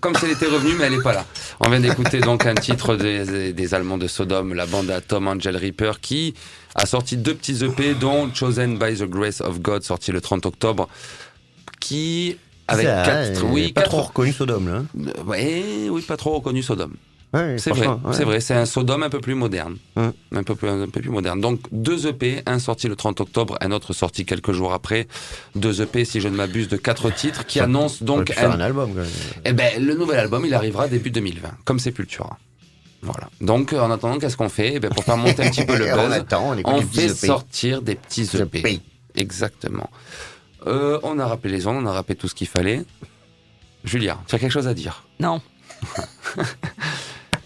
comme si elle était revenue, mais elle n'est pas là. On vient d'écouter donc un titre des, des- des Allemands de Sodome, la bande à Tom Angel Reaper, qui a sorti deux petits EP, dont Chosen by the Grace of God, sorti le 30 octobre, qui avec Ça, quatre, oui, pas quatre- trop reconnu Sodome là. hein. Euh, ouais, oui, pas trop reconnu Sodome. Ouais, C'est vrai, ouais. c'est vrai, c'est un Sodome un peu plus moderne. Hum. Un, peu plus, un peu plus moderne. Donc, deux EP, un sorti le 30 octobre, un autre sorti quelques jours après. Deux EP, si je ne m'abuse, de quatre titres qui annoncent donc un un album. quand même. eh ben, le nouvel album, il arrivera début 2020, comme Sepultura. Voilà. Donc, en attendant, qu'est-ce qu'on fait? Eh ben, Pour faire monter un petit peu le on buzz, attend, on fait EP. sortir des petits EP. EP. Exactement. Euh, on a rappelé les ondes, on a rappelé tout ce qu'il fallait. Julia, tu as quelque chose à dire? Non.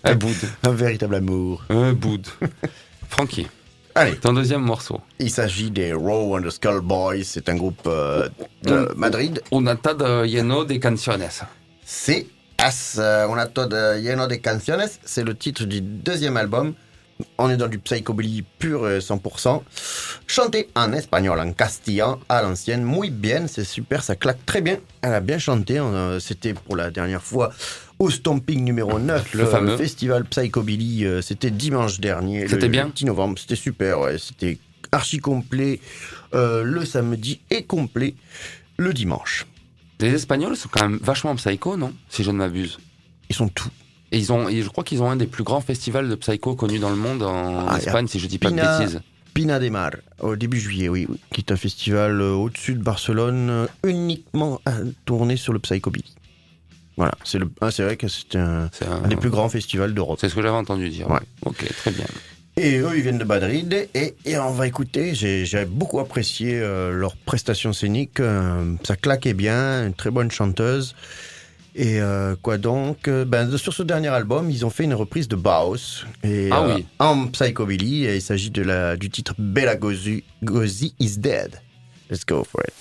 Un boud. Un véritable amour. Un boud. Francky, Allez, ton deuxième morceau. il s'agit des Raw and the Skull Boys. C'est un groupe euh, de. Madrid. Una de lleno de canciones. C'est As euh, Una Todo Lleno de Canciones. C'est le titre du deuxième album. On est dans du psychobilly pur euh, 100%. Chanté en espagnol, en castillan, à l'ancienne. Muy bien, c'est super, ça claque très bien. Elle a bien chanté. euh, C'était pour la dernière fois au Stomping numéro 9, Le le, fameux. festival Psychobilly. euh, C'était dimanche dernier. C'était le bien 10 novembre. C'était super, ouais. C'était archi complet euh, le samedi et complet le dimanche. Les Espagnols sont quand même vachement psycho, non? Si je ne m'abuse. Ils sont tout. Et ils ont, et je crois qu'ils ont un des plus grands festivals de psycho connus dans le monde en Ah, Espagne, si je dis pas Pina- de bêtises. Pina de Mar, au début juillet, oui, oui, qui est un festival euh, au-dessus de Barcelone, euh, uniquement euh, tourné sur le psychobilly. Voilà, c'est le, ah, vrai que c'est un, C'est un- un des plus grands festivals d'Europe. c'est ce que j'avais entendu dire. Ouais. Ok, très bien. Et eux, ils viennent de Madrid, et, et on va écouter, j'ai beaucoup apprécié euh, leur prestation scénique, euh, ça claquait bien, une très bonne chanteuse. Et euh, quoi donc euh, ben, Sur ce dernier album, ils ont fait une reprise de Baos, et, Ah oui. en psychobilly, et il s'agit du titre Bella Gozi, Gozi is Dead. Let's go for it.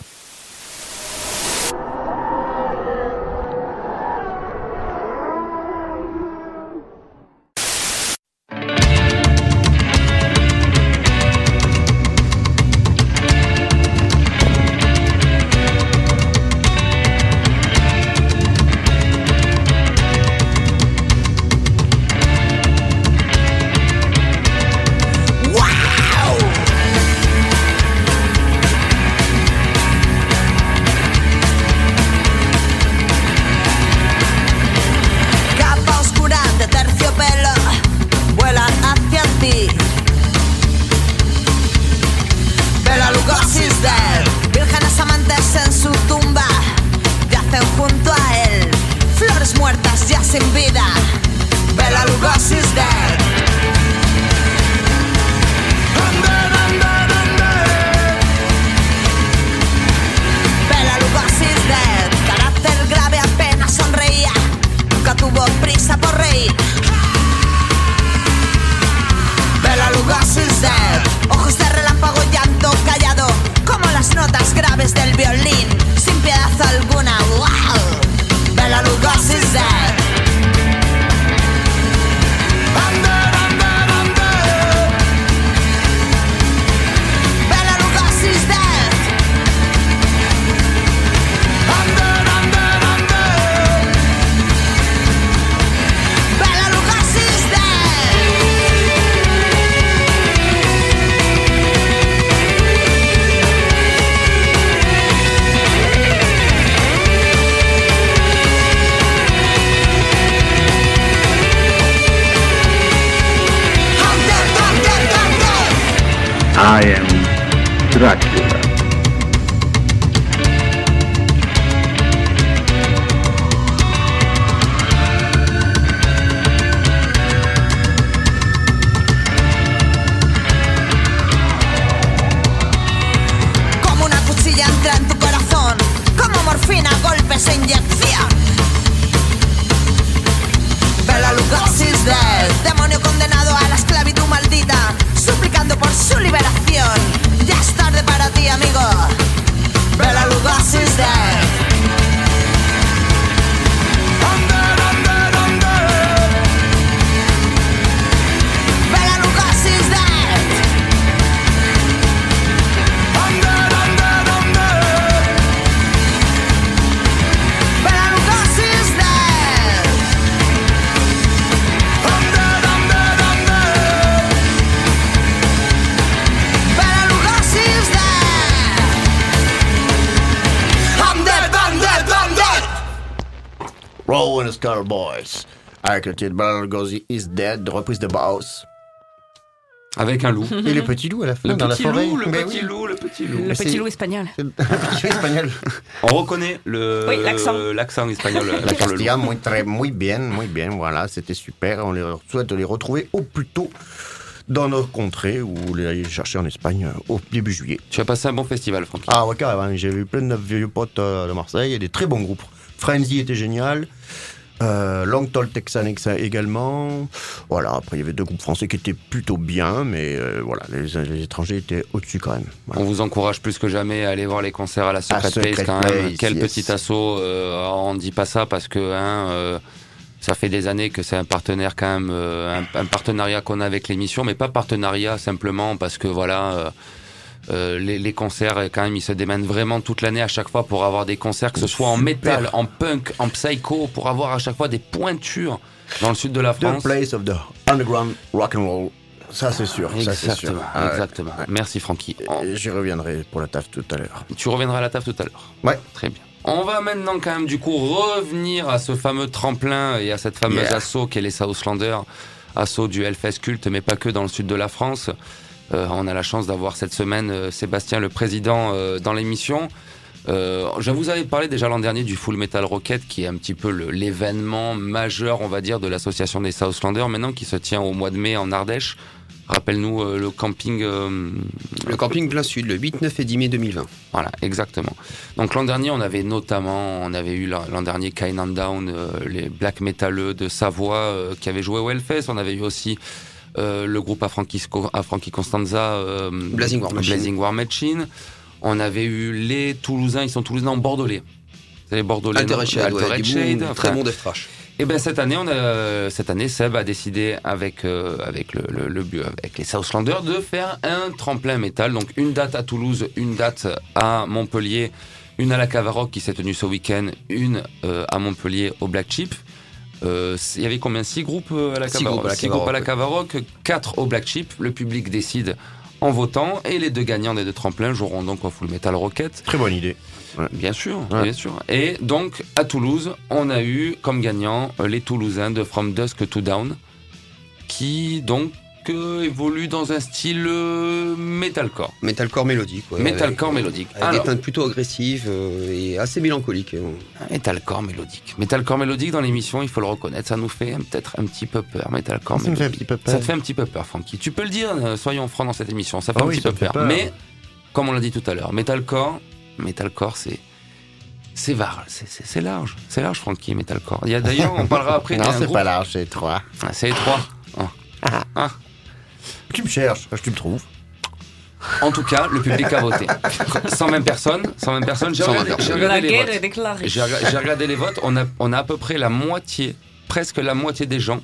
Avec le titre Bela Lugosi is Dead, de reprise de Baus. Avec un loup. Et le petit loup à la fin Le dans petit la forêt. loup, le Mais petit oui. loup, le petit loup. Le petit loup espagnol. Le petit loup espagnol. On reconnaît le Oui, l'accent. l'accent espagnol. La sur le loup. Castilla, muy, très, muy bien, muy bien, voilà, c'était super. On les souhaite de les retrouver au plus tôt dans nos contrées ou les aller chercher en Espagne euh, au début juillet. Tu as passé un bon festival, Francky. Ah ouais, carrément, j'ai vu plein de vieux potes euh, de Marseille et des très bons groupes. Frenzy était génial. Euh, Long Tall Texan ex- également. Voilà, après il y avait deux groupes français qui étaient plutôt bien, mais euh, voilà, les, les étrangers étaient au-dessus quand même. Voilà. On vous encourage plus que jamais à aller voir les concerts à la Secret, Secret Place quand même. Quel yes. petit assaut. euh, on dit pas ça parce que hein, euh, ça fait des années que c'est un partenaire quand même, euh, un, un partenariat qu'on a avec l'émission, mais pas partenariat simplement parce que voilà. Euh, les, les concerts, euh, quand même, ils se démènent vraiment toute l'année à chaque fois pour avoir des concerts, que ce soit en Super. métal, en punk, en psycho, pour avoir à chaque fois des pointures dans le sud de la The France. place of the underground rock and roll. Ça c'est sûr, ça c'est sûr. Exactement, Ah ouais. exactement. Merci Francky. On- J'y reviendrai pour la taf tout à l'heure. Tu reviendras à la table tout à l'heure. Ouais. Très bien. On va maintenant quand même du coup revenir à ce fameux tremplin et à cette fameuse Yeah. assaut qu'est les Southlanders, assaut du Hellfest culte, mais pas que dans le sud de la France. Euh, on a la chance d'avoir cette semaine euh, Sébastien le président euh, dans l'émission. Je vous avais parlé déjà l'an dernier du Full Metal Rocket, qui est un petit peu l'événement majeur, on va dire, de l'association des Southlanders, maintenant qui se tient au mois de mai en Ardèche. Rappelle-nous le camping. Le camping plein sud, le 8, 9 et 10 mai 2020. voilà, exactement. Donc l'an dernier, on avait notamment, on avait eu l'an dernier Kine and Down, les black métalleux de Savoie qui avaient joué au Hellfest. On avait eu aussi euh, le groupe à Frankie, Sco- à Frankie Constanza, euh, Blazing War Machine. Blazing War Machine. On avait eu les Toulousains, ils sont Toulousains en Bordelais. C'est les Bordelais. Altered Shade, ouais, Altered du Shade, enfin, très bon Death Thrash. et ben cette année, on a, cette année, Seb a décidé avec euh, avec le, le, avec les Southlanders de faire un tremplin métal. Donc une date à Toulouse, une date à Montpellier, une à la Cavaroc qui s'est tenue ce week-end, une euh, à Montpellier au Black Chip. Euh, Il y avait combien? Six groupes euh, à la Six Cavaroc groupes à la Six groupes à la Cavaroc, quatre au Black Chip. Le public décide en votant et les deux gagnants des deux tremplins joueront donc au Full Metal Rocket. Très bonne idée. Bien sûr, Ouais. bien sûr. Et donc, à Toulouse, on a eu comme gagnant euh, les Toulousains de From Dusk to Down, qui donc euh, évoluent dans un style euh, metalcore. Metalcore mélodique. ouais, Metalcore avec- mélodique. Avec Alors, des teintes plutôt agressives euh, et assez mélancoliques. euh. metalcore mélodique. Metalcore mélodique dans l'émission, il faut le reconnaître, ça nous fait peut-être un petit peu peur. Metalcore Ça me fait un mélodique. petit peu peur. Ça te fait un petit peu peur, Francky. Tu peux le dire, euh, soyons francs dans cette émission, ça fait Ah un oui, petit peu peur. peur. Mais, comme on l'a dit tout à l'heure, metalcore, metalcore, c'est. C'est var- large, c'est large, Francky, metalcore. Il y a d'ailleurs, on parlera après Non, c'est pas large, c'est trois. Ah, c'est étroit. Tu me cherches, tu me trouves. En tout cas, le public a voté. 120 personnes, 120 personnes. J'ai 120 regardé, regardé les votes. J'ai rega- j'ai regardé les votes. On a, on a à peu près la moitié, presque la moitié des gens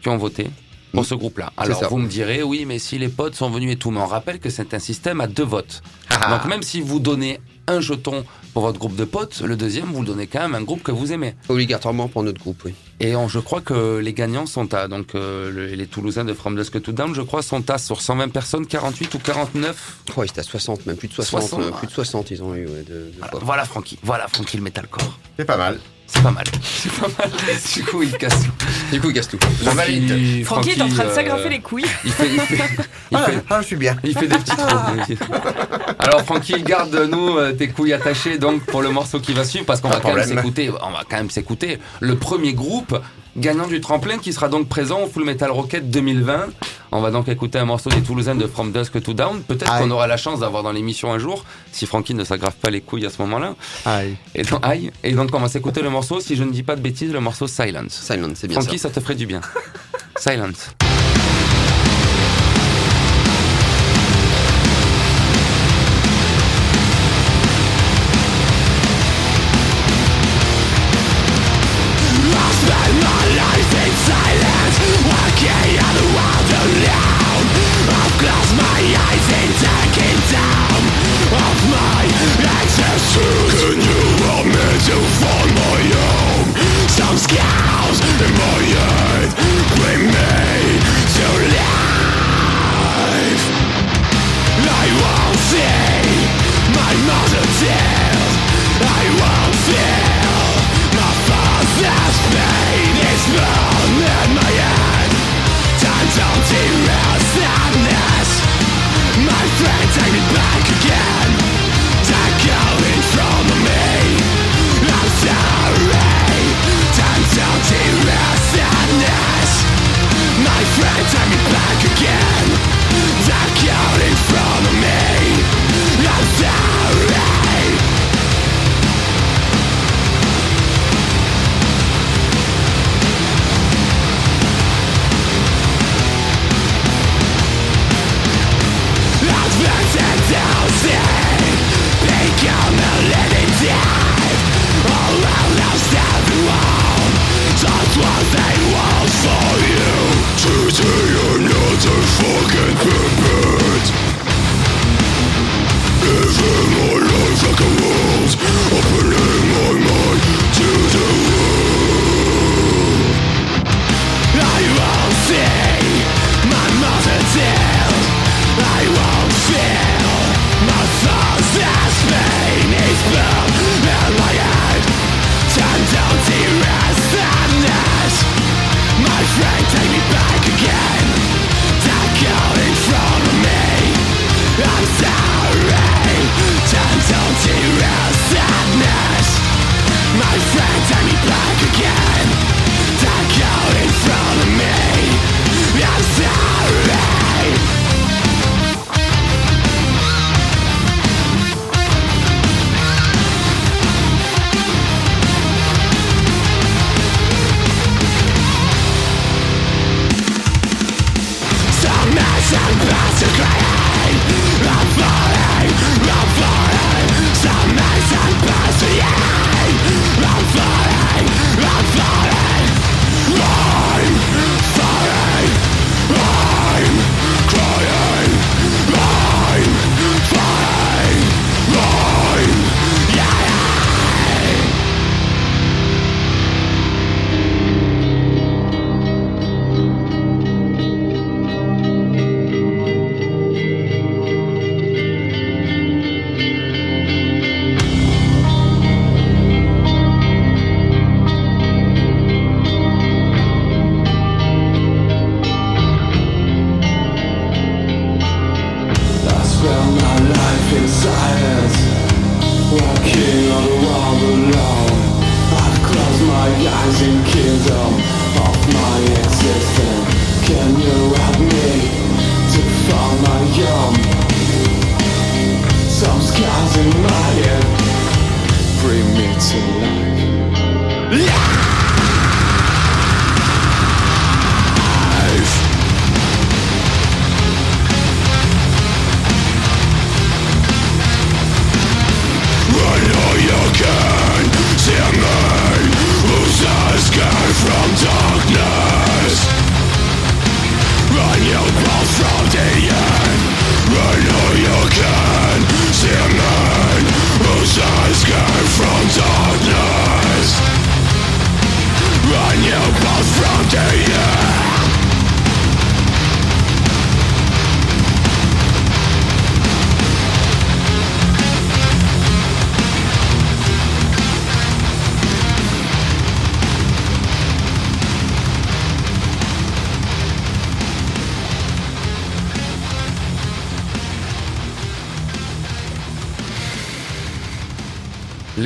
qui ont voté pour ce groupe-là. Alors vous me direz, oui, mais si les potes sont venus et tout, mais on rappelle que c'est un système à deux votes. Ah. Donc même si vous donnez un jeton pour votre groupe de potes, le deuxième, vous le donnez quand même à un groupe que vous aimez. Obligatoirement pour notre groupe, oui. Et on- je crois que les gagnants sont à, donc euh, le- les Toulousains de From Dusk to Down, je crois, sont à sur 120 personnes, 48 ou 49 Oh, c'était à 60, même plus de 60. 60, euh, ouais. plus de 60, ils ont eu ouais, de, de Voilà, voilà Francky, voilà Francky le metalcore. C'est pas mal. C'est pas mal. C'est pas mal. Du coup, il casse tout. Du coup, il casse tout. Francky, Francky est en train de euh, s'agrafer les couilles. Il fait, il fait, il Ah, fait, ah, je suis bien. il fait des petits trous. Alors Francky, garde-nous euh, tes couilles attachées donc pour le morceau qui va suivre parce qu'on va quand même s'écouter. On va quand même s'écouter le premier groupe gagnant du tremplin qui sera donc présent au Full Metal Rocket 2020. On va donc écouter un morceau des Toulousains de From Dusk to Down. Peut-être qu'on aura la chance d'avoir dans l'émission un jour si Francky ne s'aggrave pas les couilles à ce moment-là. Aïe. Et donc, aïe. Et donc on va s'écouter le morceau, si je ne dis pas de bêtises, le morceau Silence. Silent, c'est bien Francky, ça. ça te ferait du bien. Silence.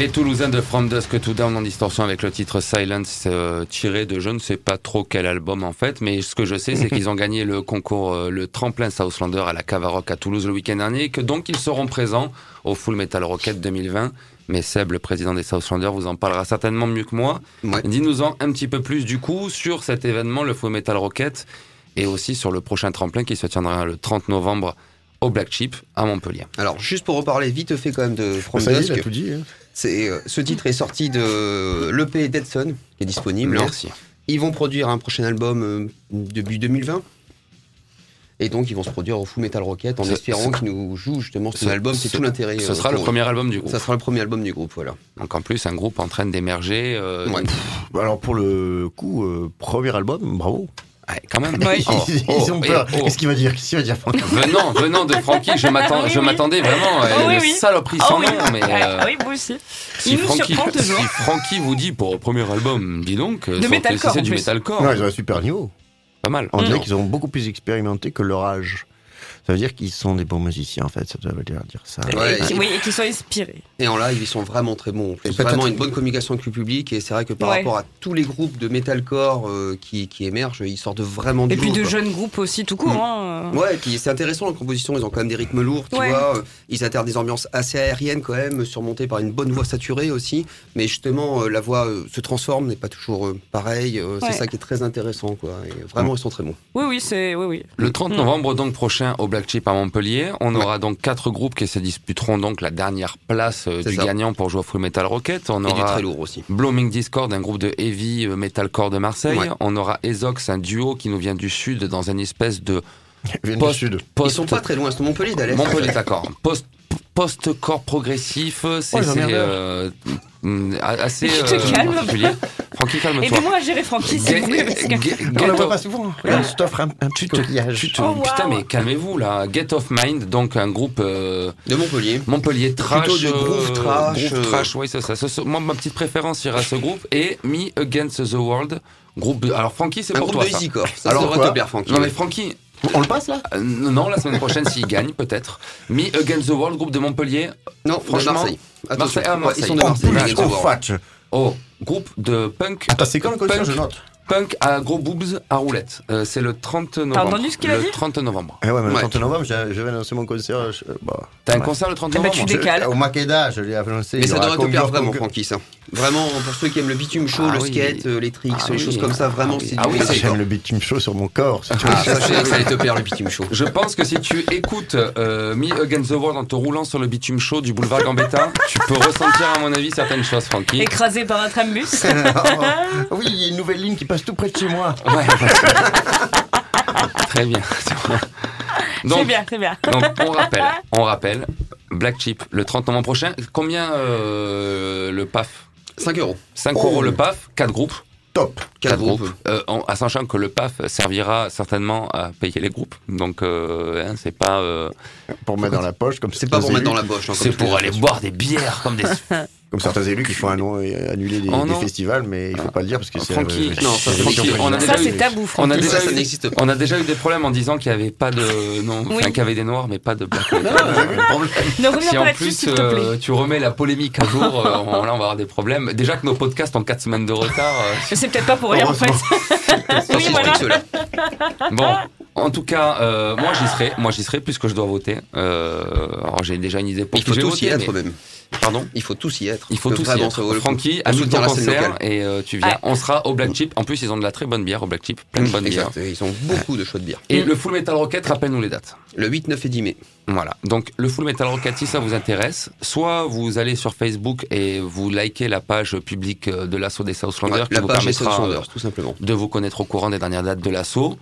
Les Toulousains de From Dusk to Dawn en distorsion avec le titre Silence euh, tiré de je ne sais pas trop quel album en fait, mais ce que je sais c'est qu'ils ont gagné le concours, euh, le tremplin Southlander à la Cavaroc à Toulouse le week-end dernier, et que donc ils seront présents au Full Metal Rocket 2020. Mais Seb, le président des Southlander, vous en parlera certainement mieux que moi. Ouais. Dis-nous-en un petit peu plus du coup sur cet événement, le Full Metal Rocket, et aussi sur le prochain tremplin qui se tiendra le 30 novembre au Black Sheep à Montpellier. Alors, juste pour reparler vite fait quand même de From il Dusk, a tout dit. hein. C'est, euh, ce titre est sorti de l'EP Dead Sun, qui est disponible. Merci. Ils vont produire un prochain album euh, début 2020. Et donc, ils vont se produire au Full Metal Rocket en espérant qu'ils nous jouent justement cet ce- album. C'est ce- tout l'intérêt. Ce euh, sera le premier album du groupe. Ça sera le premier album du groupe, voilà. Donc en plus, un groupe en train d'émerger. euh, Ouais. Alors pour le coup, euh, premier album, bravo. Ouais, quand même. Ouais. Oh, ils, oh, ils ont et peur. oh. Qu'est-ce qu'il va dire? Qu'est-ce qu'il va dire Franck? Venant, venant de Francky, je m'attends- Oui, je oui. m'attendais vraiment à Oh, oui, une oui. saloperie Ah sans oui. nom, mais Ah, euh, ah oui, moi aussi. si, Il nous Francky, surprend toujours. si Francky vous dit pour le premier album, dis donc, euh, De metalcore, c'est du plus. metalcore, Non, ils ont un super niveau. pas mal. On dirait Non. qu'ils ont beaucoup plus expérimenté que leur âge. Ça veut dire qu'ils sont des bons musiciens, en fait. Ça veut dire, dire ça. Ouais, Et qui- oui, et qui sont inspirés. Et en live, ils sont vraiment très bons. Peut-être- Vraiment une bonne communication avec le public. Et c'est vrai que par Ouais. rapport à tous les groupes de metalcore euh, qui, qui émergent, ils sortent vraiment du Et puis de quoi. jeunes groupes aussi, tout court. Mm. hein. Ouais, et puis c'est intéressant la composition, ils ont quand même des rythmes lourds, tu Ouais. vois. euh, Ils alternent des ambiances assez aériennes quand même, surmontées par une bonne voix saturée aussi. Mais justement, euh, la voix euh, se transforme, n'est pas toujours euh, pareil. euh, Ouais. C'est ça qui est très intéressant, quoi. Et vraiment, ils sont très bons. Oui, oui, c'est. Oui, oui. Le 30 Mm. novembre donc prochain au Black Sheep à Montpellier, on aura donc quatre groupes qui se disputeront donc la dernière place euh, du ça. gagnant pour jouer au Full Metal Rocket. On Et du aura très lourd aussi. Blooming Discord, un groupe de heavy euh, metalcore de Marseille. Ouais. On aura Ezox, un duo qui nous vient du sud dans une espèce de Ils Post- du sud. Ils post sont pas très loin, c'est Montpellier d'Alès. Montpellier, d'accord. Post progressif, c'est Oh, c'est, euh, assez Tu te euh, calmes. particulier. Francky, calme-toi. Aidez-moi à gérer Francky, s'il vous plaît. On la voit pas souvent. Je t'offre un, un petit coquillage. Oh, wow. putain, mais calmez-vous là. Get Off Mind, donc un groupe euh, De Montpellier. Montpellier trash, Plutôt de groove euh, trash, groove euh. trash, oui c'est ça. Moi, ma petite préférence ira à ce groupe et Me Against the World, groupe. de- Alors Francky, c'est Un pour groupe toi de ça. Easycore. Ça, Alors ça te plaire, Francky. Non mais Francky, On le passe là euh, non la semaine prochaine s'il gagne peut-être. Me Against the World, groupe de Montpellier. Non, Franchement, de Marseille. Ah, Marseille. Ils sont de Oh, Marseille. Oh. Oh, groupe de punk. Attends, c'est quand condition Punk. Je note. Punk à gros boobs à roulette. Euh, c'est le 30 novembre. entendu ce qu'il a Le dit 30 novembre. Eh ouais, mais le Ouais. 30 novembre, je, je vais annoncer mon concert. je- bah, T'as un ouais. concert le 30 Eh ben, novembre tu Je- décales. Au Makeda, je l'ai annoncé. Mais ça devrait te plaire vraiment. Francky, ça. Vraiment, pour ceux qui aiment le bitume chaud, Ah le oui. skate, euh, les tricks, Ah les oui. choses comme ça, vraiment, Ah c'est Ah du oui. J'aime le bitume chaud sur mon corps. si tu. Ah, ça, je que ça allait te plaire, le bitume chaud. Je pense que si tu écoutes euh, Me Against the World en te roulant sur le bitume chaud du boulevard Gambetta, tu peux ressentir, à mon avis, certaines choses, Francky. Écrasé par un trambus. oui, il y a une nouvelle ligne qui passe tout près de chez moi. Ouais. Très bien. Très Donc, bien, très bien. donc, on rappelle, on rappelle, Black Chip le 30 novembre prochain. Combien euh, le PAF 5 euros. 5 Oh. euros le PAF, 4 groupes. Top. Quatre groupes. Euh, en- à sachant que le PAF servira certainement à payer les groupes. Donc, euh, hein, c'est pas. euh, Pour mettre dans la poche, comme C'est pas pour mettre dans la poche. hein, c'est pour aller boire des bières comme des. Comme certains élus qui font annu- annuler des, Oh des festivals, mais il faut pas le dire parce que c'est. Francky, euh, non, ça, c'est tabou, On a déjà Ça, ça eu- n'existe pas. On a déjà eu des problèmes en disant qu'il n'y avait pas de. Non, Oui. qu'il y avait des noirs, mais pas de. Non, Ne reviens Si en plus s'il te plaît. euh, tu remets la polémique à jour, euh, on- là on va avoir des problèmes. Déjà que nos podcasts ont 4 semaines de retard. euh, c'est peut-être pas pour rien en fait. Oui, voilà. Bon, en tout cas, euh, moi j'y serai, moi j'y serai puisque je dois voter. Euh, alors j'ai déjà une idée pour Il faut voter, être mais- même. Pardon Il faut tous y être. Il faut tous y être. Francky, à ton concert et euh, tu viens. Ouais. On sera au Black Chip. En plus, ils ont de la très bonne bière au Black Chip, plein de bonnes bières. Ils ont beaucoup de choix de bière. Et le Full Metal Rocket, rappelle-nous les dates. Le 8, 9 et 10 mai. Voilà. Donc le Full Metal Rocket, si ça vous intéresse, soit vous allez sur Facebook et vous likez la page publique de l'assaut des Southlanders Ouais, qui la vous page permettra Southlanders, tout simplement. de vous connaître au courant des dernières dates de l'assaut.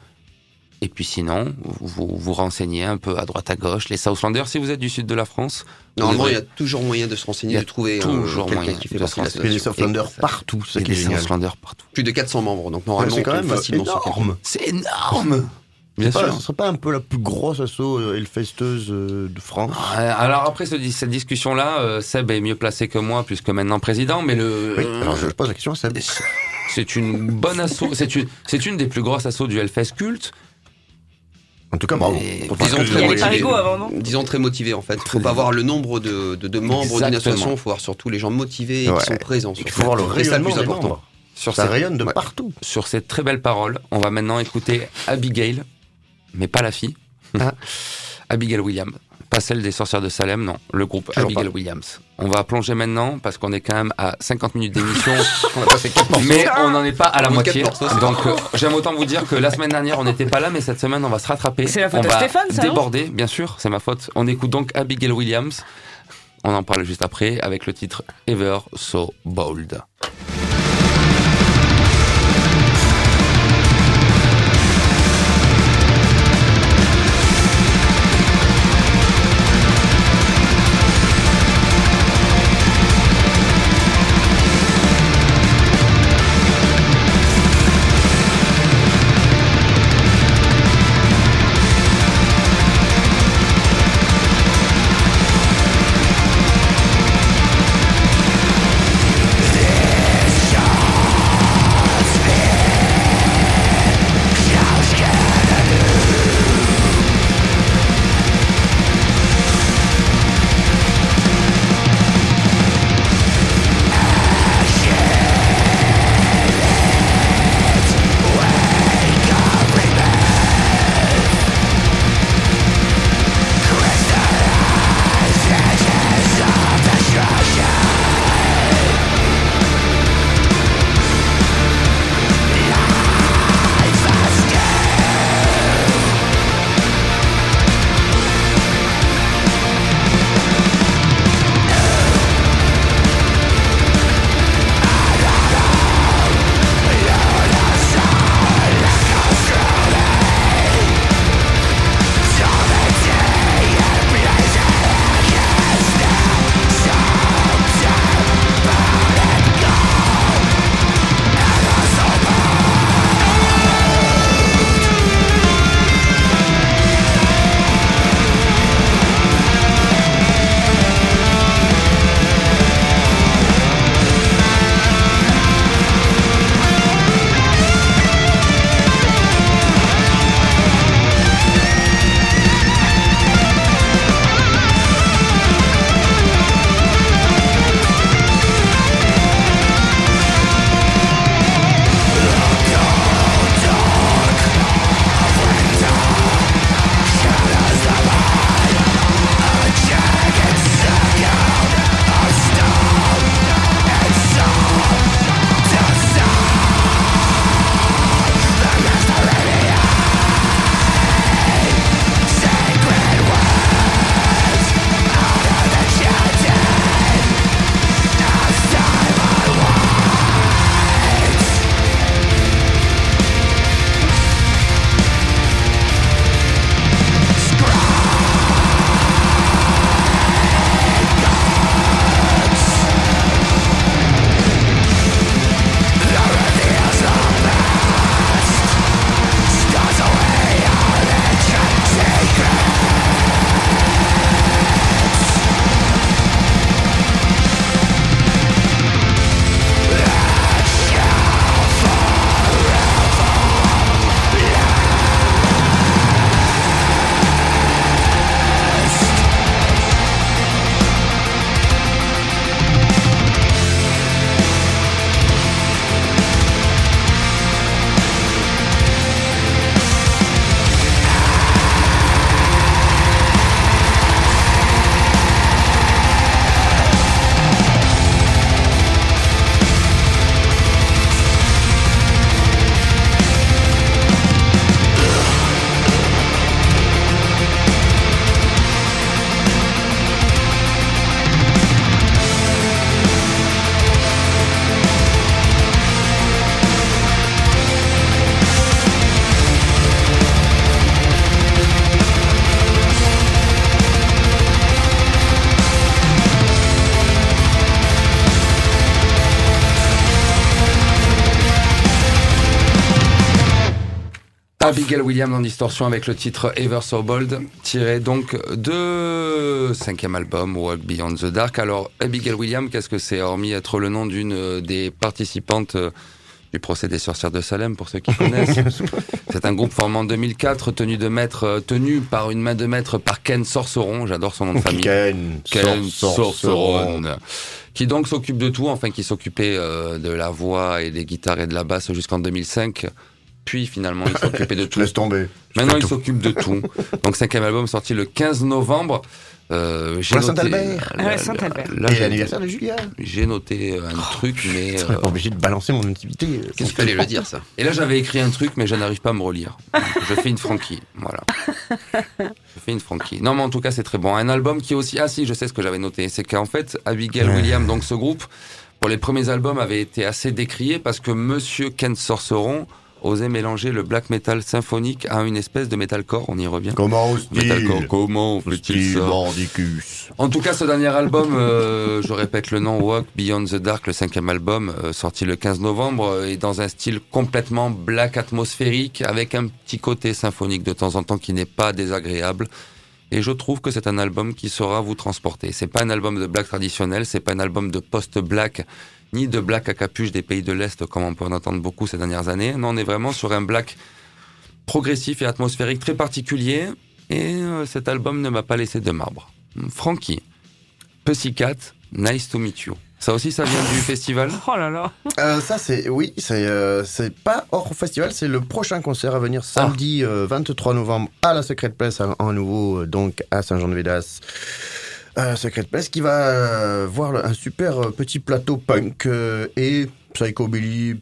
Et puis sinon, vous vous renseignez un peu à droite à gauche. Les Southlanders, si vous êtes du sud de la France, Normalement, il y a toujours moyen de se renseigner, Il y a de trouver euh, toujours moyen qui fait de se de Il y a des l'association. Southlanders partout, il c'est des. Southlanders partout. Plus de 400 membres, donc normalement, C'est quand même facilement énorme. C'est énorme Bien Pas- sûr. Ce serait pas un peu la plus grosse asso euh, Hellfesteuse euh, de France Alors après ce- cette discussion-là, euh, Seb est mieux placé que moi puisque maintenant président, mais le Oui, alors je pose la question à Seb. c'est une bonne asso, c'est une c'est une des plus grosses assos du Hellfest culte. En tout cas, bravo. Disons très motivé. Rigaud avant, non Disons très motivé en fait. Il faut pas voir le nombre de, de, de membres d'une association, il faut voir surtout les gens motivés et qui sont présents. Il faut voir le rayonnement plus important. membres. Sur Ça ces, rayonne de Ouais. partout. sur ces très belles paroles, on va maintenant écouter Abigail, mais pas la fille. Ah. Abigail Williams. Pas celle des sorcières de Salem, non. Le groupe Toujours Abigail pas. Williams. On va plonger maintenant parce qu'on est quand même à 50 minutes d'émission. On a passé 4 morceaux. Mais on n'en est pas à la de moitié. morceaux, Donc euh, j'aime autant vous dire que la semaine dernière on n'était pas là, mais cette semaine on va se rattraper. C'est la faute on va Stéphane, ça, non Déborder, bien sûr, c'est ma faute. On écoute donc Abigail Williams. On en parle juste après avec le titre Ever So Bold. Abigail Williams en distorsion avec le titre Ever So Bold, tiré donc de cinquième album Walk Beyond the Dark. Alors Abigail Williams, qu'est-ce que c'est Hormis être le nom d'une euh, des participantes euh, du procès des sorcières de Salem, pour ceux qui connaissent? c'est un groupe formé en 2004, tenu de maître, euh, tenu par une main de maître par Ken Sorceron, j'adore son nom de famille. Ken, Ken Sor- Sorceron. Sorceron, qui donc s'occupe de tout, enfin qui s'occupait euh, de la voix et des guitares et de la basse jusqu'en 2005. Puis finalement, il s'occupait de tout. Laisse tomber. Maintenant, il s'occupe de tout. Donc, cinquième album sorti le 15 novembre. Euh, j'ai Saint-Albert. Et j'ai- l'anniversaire de Julia. J'ai noté un truc, mais. Je serais euh, pas obligé de balancer mon activité. Qu'est-ce qu'il fallait le dire, ça? Et là, j'avais écrit un truc, mais je n'arrive pas à me relire. Je fais une Frankie. Voilà. Je fais une Frankie. Non, mais en tout cas, c'est très bon. Un album qui est aussi. Ah, si, je sais ce que j'avais noté. C'est qu'en fait, Abigail Ouais. Williams, donc ce groupe, pour les premiers albums, avait été assez décrié parce que Monsieur Ken Sorceron osait mélanger le black metal symphonique à une espèce de metalcore. On y revient. Comment Metalcore, comment Mordicus. En tout cas, ce dernier album, euh, je répète le nom, Walk Beyond the Dark, le cinquième album, euh, sorti le 15 novembre, est dans un style complètement black atmosphérique, avec un petit côté symphonique de temps en temps qui n'est pas désagréable. Et je trouve que c'est un album qui saura vous transporter. C'est pas un album de black traditionnel, c'est pas un album de post-black, ni de black à capuche des pays de l'Est, comme on peut en entendre beaucoup ces dernières années. Non, on est vraiment sur un black progressif et atmosphérique très particulier. Et euh, cet album ne m'a pas laissé de marbre. Frankie, Pussycat, Nice to Meet You. Ça aussi, ça vient du festival? Oh là là. Euh, ça, c'est. Oui, c'est euh, c'est pas hors festival, c'est le prochain concert à venir samedi euh, 23 novembre à la Secret Place, à, en nouveau, donc à Saint-Jean-de-Védas. Secret Place qui va euh, voir un super euh, petit plateau punk euh, et psychobilly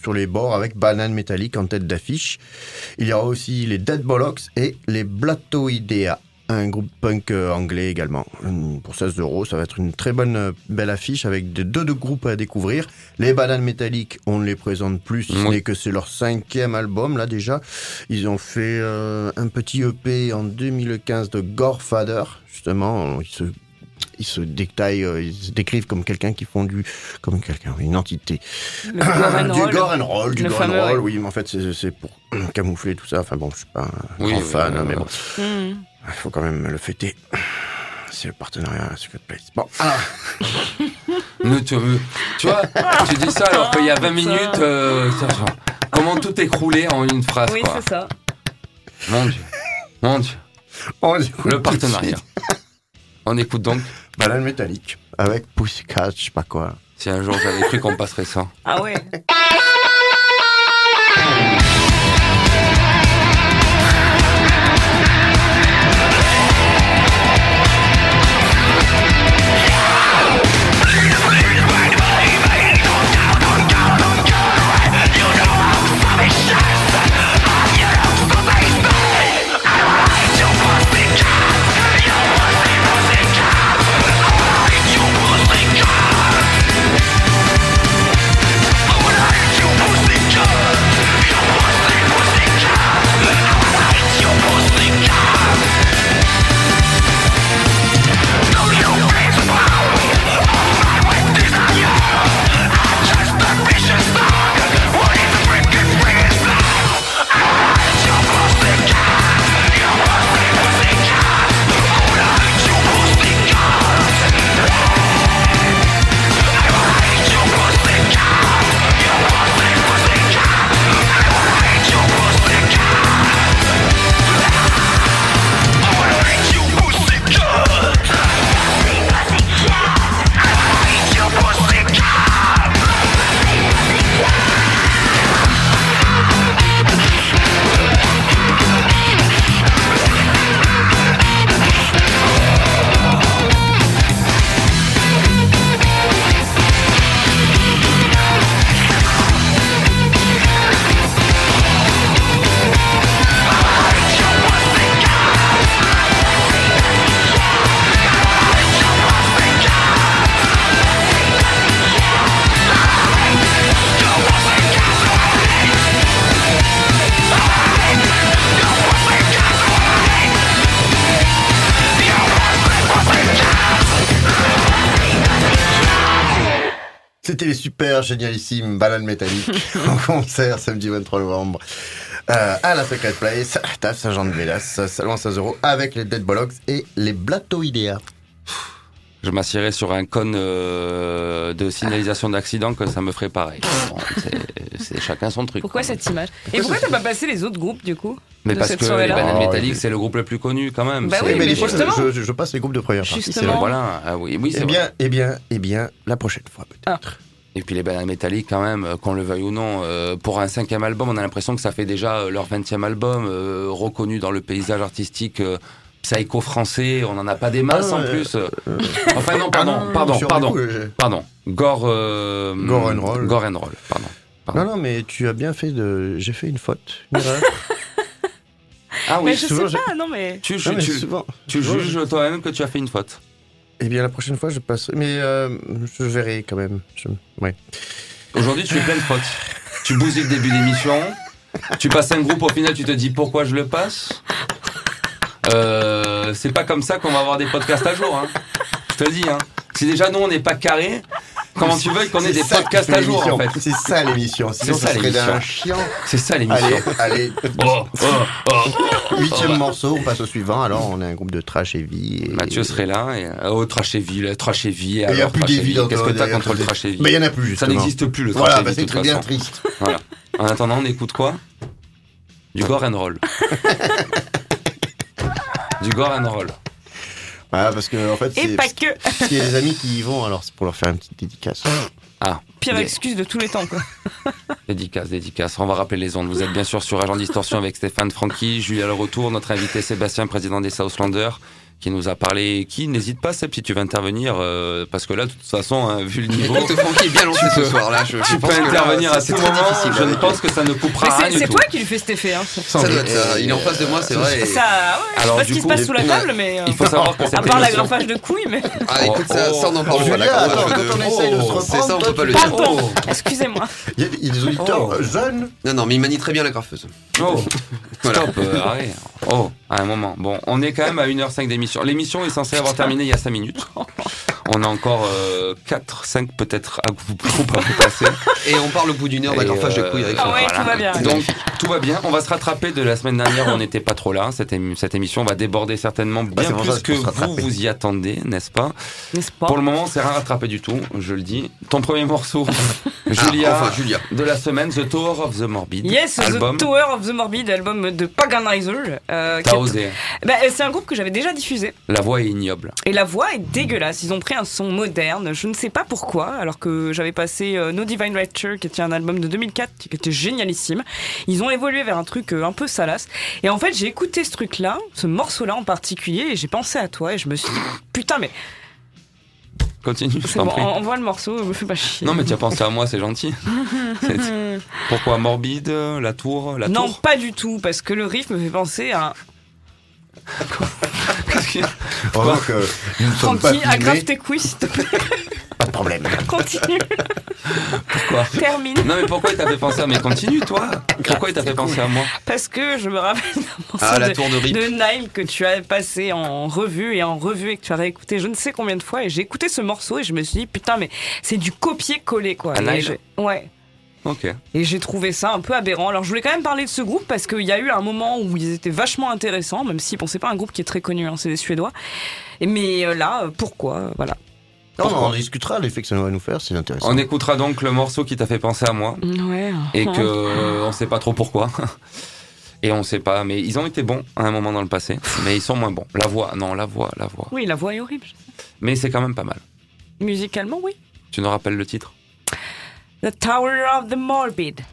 sur les bords avec banane métallique en tête d'affiche. Il y aura aussi les Dead Bollocks et les Blatoidea, un groupe punk euh, anglais également. Pour 16 euros, ça va être une très bonne euh, belle affiche avec de- deux, deux groupes à découvrir. Les Bananes Métalliques, on ne les présente plus, si ce n'est que c'est leur cinquième album là déjà. Ils ont fait euh, un petit EP en 2015 de Gorefather, justement. Ils se, ils se détaillent, ils se décrivent comme quelqu'un qui font du, comme quelqu'un, une entité. Le gore du gore and roll, du Le gore and roll, oui. mais en fait c'est pour camoufler tout ça. Enfin bon, je suis pas un Oui, grand oui, fan, oui, hein, mais bon, Mhm. Il faut quand même le fêter. C'est le partenariat à Secret Place. Bon, alors, Tu vois, tu dis ça alors qu'il y a 20 minutes, euh, genre, comment tout écrouler en une phrase, Oui, c'est ça. Mon Dieu. Mon Dieu. on Le partenariat. On écoute donc. Banane métallique avec Pussycat, je sais pas quoi. Si un jour j'avais cru qu'on passerait ça. Ah ouais. super génialissimes Banane métallique en concert samedi 23 novembre Euh, à la Secret Place, à Saint-Jean-de-Vélas, seulement 16 euros, avec les Dead Bollocks et les Blatoidea. Je m'assierais sur un cône euh, de signalisation d'accident que ça me ferait pareil. Bon, c'est- chacun son truc. Pourquoi quoi. cette image Et pourquoi t'as pas passé les autres groupes du coup Mais de parce cette que les bananes métalliques, oui. c'est le groupe le plus connu quand même. Bah oui, mais fois, justement. je, je- je passe les groupes de première partie. c'est Justement. Voilà, ah oui, oui, c'est Eh bien, eh bien, eh bien, la prochaine fois peut-être. Et puis les bananes métalliques, quand même, euh, qu'on le veuille ou non, euh, pour un cinquième album, on a l'impression que ça fait déjà euh, leur vingtième album, euh, reconnu dans le paysage artistique euh, psycho français. On n'en a pas des masses Ah, en plus. euh. Enfin non, pardon, Ah non, pardon, pardon, coup, je- pardon. Gore, euh, Gore and roll. Gore and roll, pardon. Non, non, mais tu as bien fait de. J'ai fait une faute. Une. Ah Mais oui, je souvent, sais pas, non mais. tu, Non, mais tu, souvent. tu souvent, juges toi-même que tu as fait une faute. Eh bien, la prochaine fois, je passerai. Mais euh, je verrai quand même. Aujourd'hui, tu fais plein de fautes. Tu bousilles le début d'émission. Tu passes un groupe, au final, tu te dis pourquoi je le passe. Euh, c'est pas comme ça qu'on va avoir des podcasts à jour. Hein. Je te dis. Hein. Si déjà nous on n'est pas carré, comment tu veux qu'on ait des podcasts à jour en l'émission. fait C'est ça l'émission. Sinon, ça, ça serait l'émission. d'un chiant. C'est ça l'émission. Allez, allez. Oh, oh, oh. Huitième morceau, on passe au suivant. Alors, on est un groupe de trash heavy. Et... Mathieu serait là. Et, euh, oh, trash heavy, le trash heavy. Il n'y a plus dans Qu'est-ce que t'as contre le trash heavy Mais il n'y en a plus, Ça n'existe plus le trash Voilà, heavy bah, c'est très bien façon. triste. Voilà. En attendant, on écoute quoi? Du gore and roll. du gore and roll. Voilà, parce que, en fait, Et pas que Parce qu'il y a des amis qui y vont, alors c'est pour leur faire une petite dédicace. Ah, Pire des- excuse de tous les temps quoi. Dédicace, dédicace. On va rappeler les ondes. Vous êtes bien sûr sur Agent Distorsion avec Stéphane Francky, Julia Le Retour, notre invité Sébastien, président des Southlanders, qui nous a parlé. Qui n'hésite pas, Seb, si tu veux intervenir, euh, parce que là, de toute façon, hein, vu le niveau, Francky est bien lancé ce soir là. Je, je tu peux là, intervenir à très moment. difficile. Je ne pense que ça ne coupera rien c'est toi qui lui fais cet effet hein. Ça doit être ça. Il est en face de moi, c'est vrai. Ça, ouais, je sais Alors, pas ce du qui se passe sous la table, mais. euh, Il faut savoir que À part la émission- graffage de couilles, mais. Ah, écoute, ça, ça, on en parle pas. Quand on essaye de se C'est ça, on reprendre, peut pas le dire. Pardon, Oh. excusez-moi. Il y a des auditeurs Oh. jeunes. Non, non, mais il manie très bien la graffeuse. Oh, stop, euh, arrête. Oh, à un moment. Bon, on est quand même à 1h05 d'émission. L'émission est censée avoir terminé il y a 5 minutes. On a encore 4, 5 peut-être à vous, groupes à vous passer. Et on parle au bout d'une heure Et, graffage de euh, couilles avec Ah son ouais, Voilà. tout va bien. Donc tout va bien. On va se rattraper de la semaine dernière. où On n'était pas trop là. Cette, émi- cette émission va déborder certainement bien pour ça, plus que vous vous y attendez, n'est-ce pas? N'est-ce pas? Pour le moment, c'est rien rattrapé du tout. Je le dis. Ton premier morceau, Julia, Ah, enfin, Julia. de la semaine, The Tower of the Morbid. Yes, album. The Tower of the Morbid, album de Paganizer. Euh, T'as osé. Bah, c'est un groupe que j'avais déjà diffusé. La voix est ignoble. Et la voix est dégueulasse. Ils ont pris un son moderne. Je ne sais pas pourquoi, alors que j'avais passé euh, No Divine Rapture, qui était un album de 2004, qui était génialissime. Ils ont évolué vers un truc euh, un peu salace. Et en fait, j'ai écouté ce truc-là, ce morceau-là en particulier, et j'ai pensé à toi, et je me suis dit, putain, mais Continue, je bon, en- envoie le morceau, me fais pas chier. Non, mais tu as pensé à moi, c'est gentil. Pourquoi Morbide, la tour, la non, tour? pas du tout, parce que le riff me fait penser à Heureusement que nous ne sommes pas aggrave tes couilles, s'il te plaît. Pas de problème. Continue. Pourquoi Termine. Non, mais pourquoi il t'a fait penser à... Mais continue, toi Pourquoi il t'a fait penser à moi Parce que je me rappelle d'un morceau Ah, la de, tour de Nile que tu as passé en revue et en revue et que tu as réécouté je ne sais combien de fois. Et j'ai écouté ce morceau et je me suis dit, putain, mais c'est du copier-coller, quoi. Et Nile Ouais. Et j'ai trouvé ça un peu aberrant. Alors je voulais quand même parler de ce groupe parce qu'il y a eu un moment où ils étaient vachement intéressants, même si bon, c'est pas un groupe qui est très connu, hein, c'est des Suédois. Et mais euh, là, pourquoi euh, Voilà. Non, on en discutera, l'effet que ça va nous faire, c'est intéressant. On écoutera donc le morceau qui t'a fait penser à moi. Ouais. Et que euh, on sait pas trop pourquoi. Et on sait pas, mais ils ont été bons à un moment dans le passé, mais ils sont moins bons. La voix, non, la voix, la voix. Oui, la voix est horrible. Mais c'est quand même pas mal. Musicalement, oui. Tu nous rappelles le titre? The Tower of the Morbid.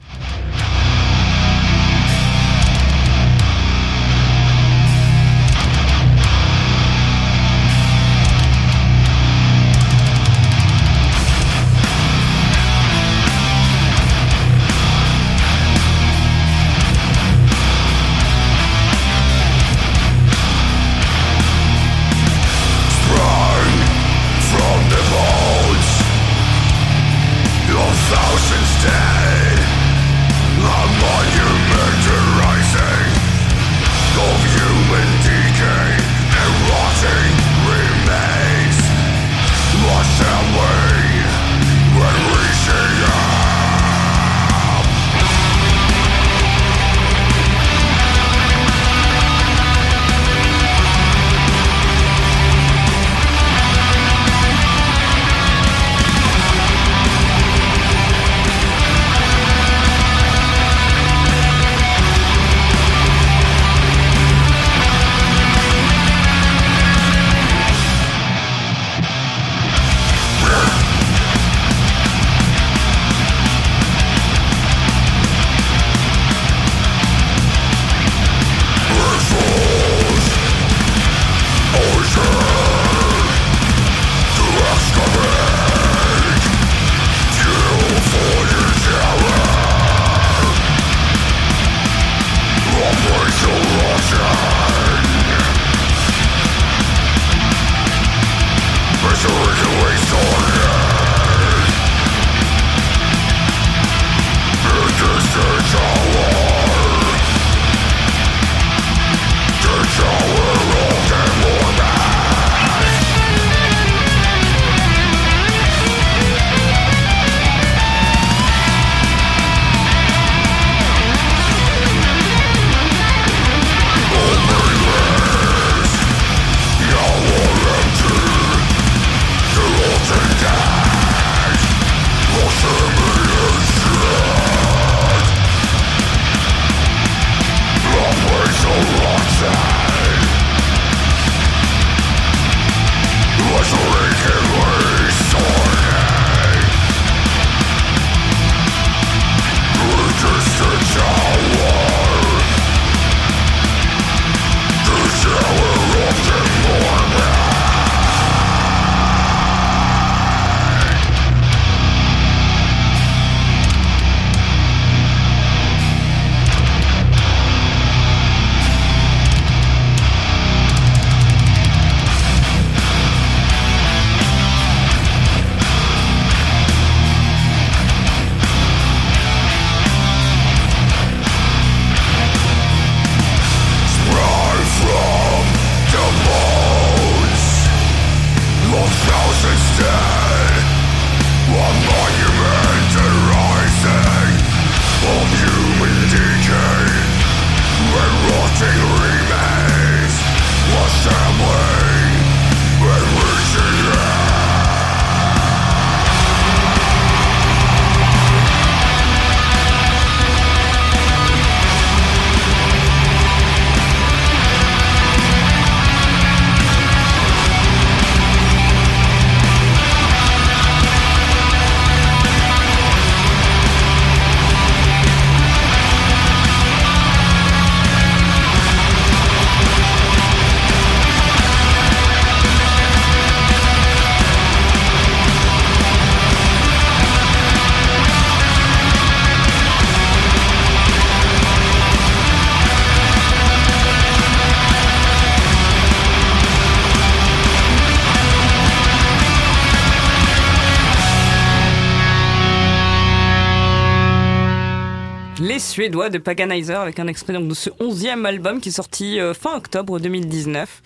De Paganizer avec un extrait donc, de ce 11e album qui est sorti euh, fin octobre 2019,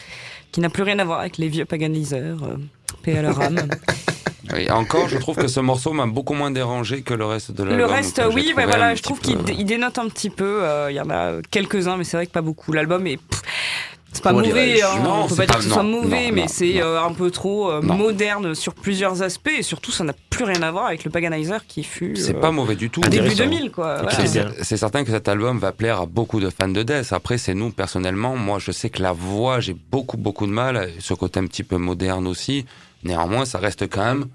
qui n'a plus rien à voir avec les vieux Paganizer. Euh, paix à leur âme. Et encore, je trouve que ce morceau m'a beaucoup moins dérangé que le reste de l'album. Le reste, oui, bah un voilà, je trouve qu'il dé- il dénote un petit peu. euh, Il y en a quelques-uns, mais c'est vrai que pas beaucoup. L'album est. pff, c'est pas mauvais, hein, Non, on peut pas dire pas- que ce soit mauvais, non, mais c'est euh, un peu trop euh, moderne sur plusieurs aspects et surtout ça n'a plus rien à voir avec le Paganizer qui fut C'est euh, pas mauvais du tout. début Intéressant. 2000 quoi. Voilà. C'est certain que cet album va plaire à beaucoup de fans de Death. Après, c'est nous, personnellement, moi, je sais que la voix, j'ai beaucoup, beaucoup de mal, ce côté un petit peu moderne aussi. Néanmoins, ça reste quand même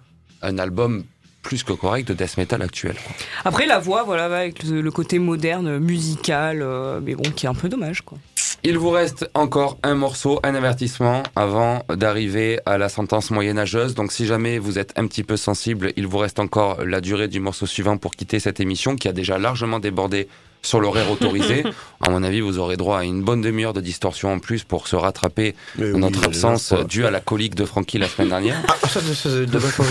un album plus que correct de death metal actuel. Après la voix, voilà, avec le, le côté moderne, musical, euh, mais bon, qui est un peu dommage quoi. Il vous reste encore un morceau, un avertissement avant d'arriver à la sentence moyenâgeuse. Donc si jamais vous êtes un petit peu sensible, il vous reste encore la durée du morceau suivant pour quitter cette émission qui a déjà largement débordé sur l'horaire autorisé. à mon avis, vous aurez droit à une bonne demi-heure de distorsion en plus pour se rattraper Mais oui, notre absence due à la colique de Francky la semaine dernière. Ah, ça, ça, de ma faute.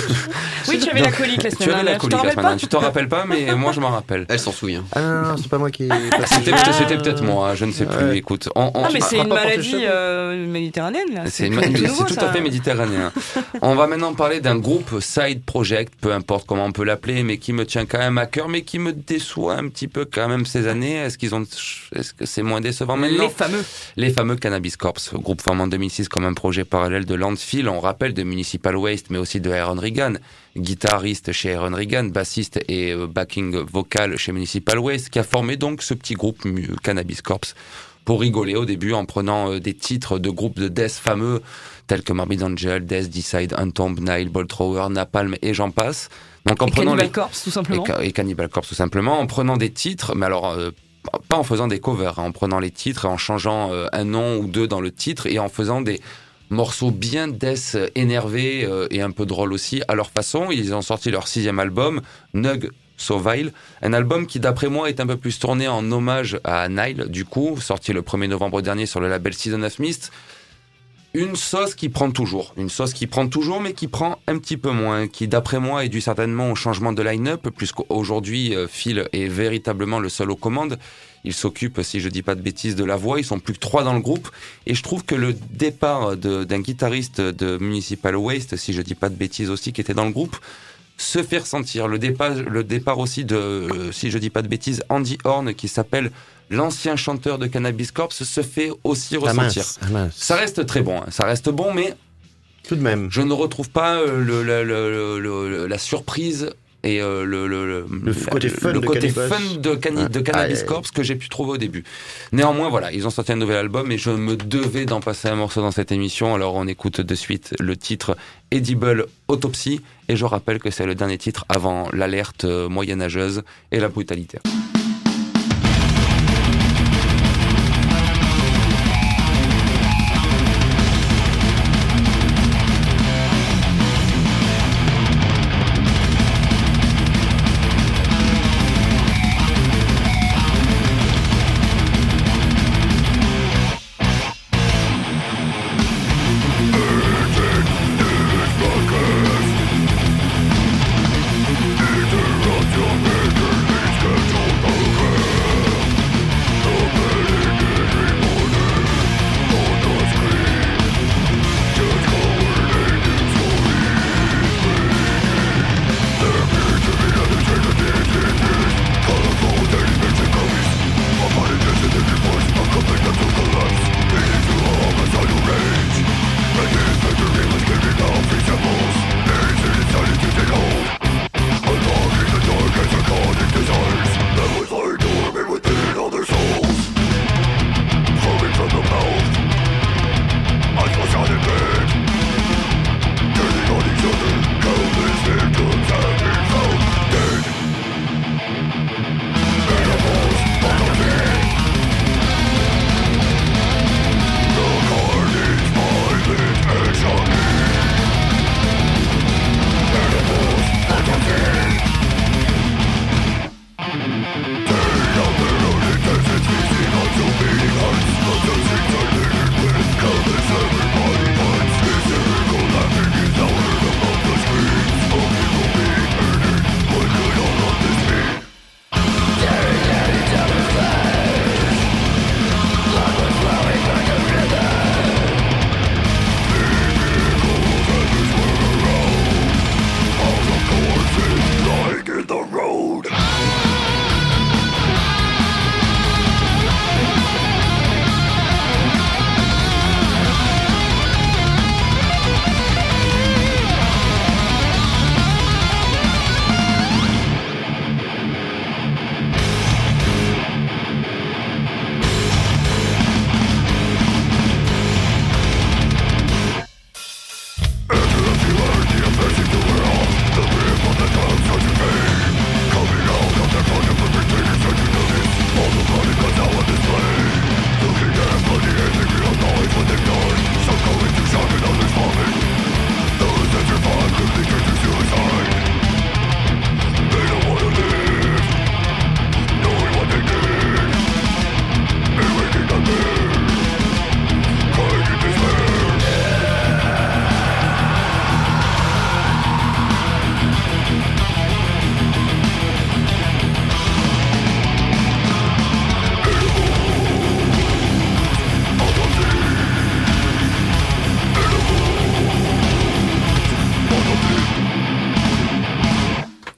Oui, tu avais la colique la tu semaine avais la dernière. Tu colique t'en la rappelles semaine pas dernière. Tu t'en rappelles pas, mais moi je m'en rappelle. Elle s'en souvient. Ah non, non, c'est pas moi qui. C'était peut-être moi, je ne sais plus. Ouais. Écoute, on, on- Ah mais c'est une maladie euh, méditerranéenne là. C'est tout ça. à fait méditerranéen. On va maintenant parler d'un groupe side project, peu importe comment on peut l'appeler, mais qui me tient quand même à cœur, mais qui me déçoit un petit peu quand même ces années. Est-ce qu'ils ont, est-ce que c'est moins décevant maintenant Les fameux. Les fameux Cannabis Corps, groupe formé en 2006 comme un projet parallèle de Landfill, on rappelle de Municipal Waste, mais aussi de Aaron Regan, guitariste chez Aaron Regan, bassiste et euh, backing vocal chez Municipal Waste, qui a formé donc ce petit groupe Cannabis Corps pour rigoler au début en prenant euh, des titres de groupes de death fameux tels que Morbid Angel, Death, Decide, Untomb, Nile, Bolt Thrower, Napalm et j'en passe. Donc en Et prenant Cannibal les- Corpse tout simplement. Et Cannibal Corpse tout simplement, en prenant des titres, mais alors euh, pas en faisant des covers, hein, en prenant les titres en changeant euh, un nom ou deux dans le titre et en faisant des morceaux bien death euh, énervés euh, et un peu drôles aussi à leur façon. Ils ont sorti leur sixième album, Nug So Vile, un album qui d'après moi est un peu plus tourné en hommage à Nile, du coup, sorti le 1er novembre dernier sur le label Season of Mist. Une sauce qui prend toujours, une sauce qui prend toujours, mais qui prend un petit peu moins, qui d'après moi est dû certainement au changement de line-up, puisqu'aujourd'hui euh, Phil est véritablement le seul aux commandes. Il s'occupe, si je dis pas de bêtises, de la voix. Ils sont plus que trois dans le groupe, et je trouve que le départ d'un guitariste de Municipal Waste, si je dis pas de bêtises aussi, qui était dans le groupe, se fait ressentir. Le départ, aussi de, euh, si je dis pas de bêtises, Andy Horn, qui s'appelle l'ancien chanteur de Cannabis Corpse, se fait aussi Ah ressentir. mince, ah mince. Ça reste très bon, hein. ça reste bon, mais Tout de même. je ne retrouve pas euh, le, le- le- le- le- la surprise et euh, le, le, le- Le la- côté fun le de côté Cannibal. fun de, Cani- de Ah, Cannabis ah, Corpse que j'ai pu trouver au début. Néanmoins, voilà, ils ont sorti un nouvel album et je me devais d'en passer un morceau dans cette émission. Alors on écoute de suite le titre Edible Autopsy et je rappelle que c'est le dernier titre avant l'alerte euh, moyenâgeuse et la brutalité.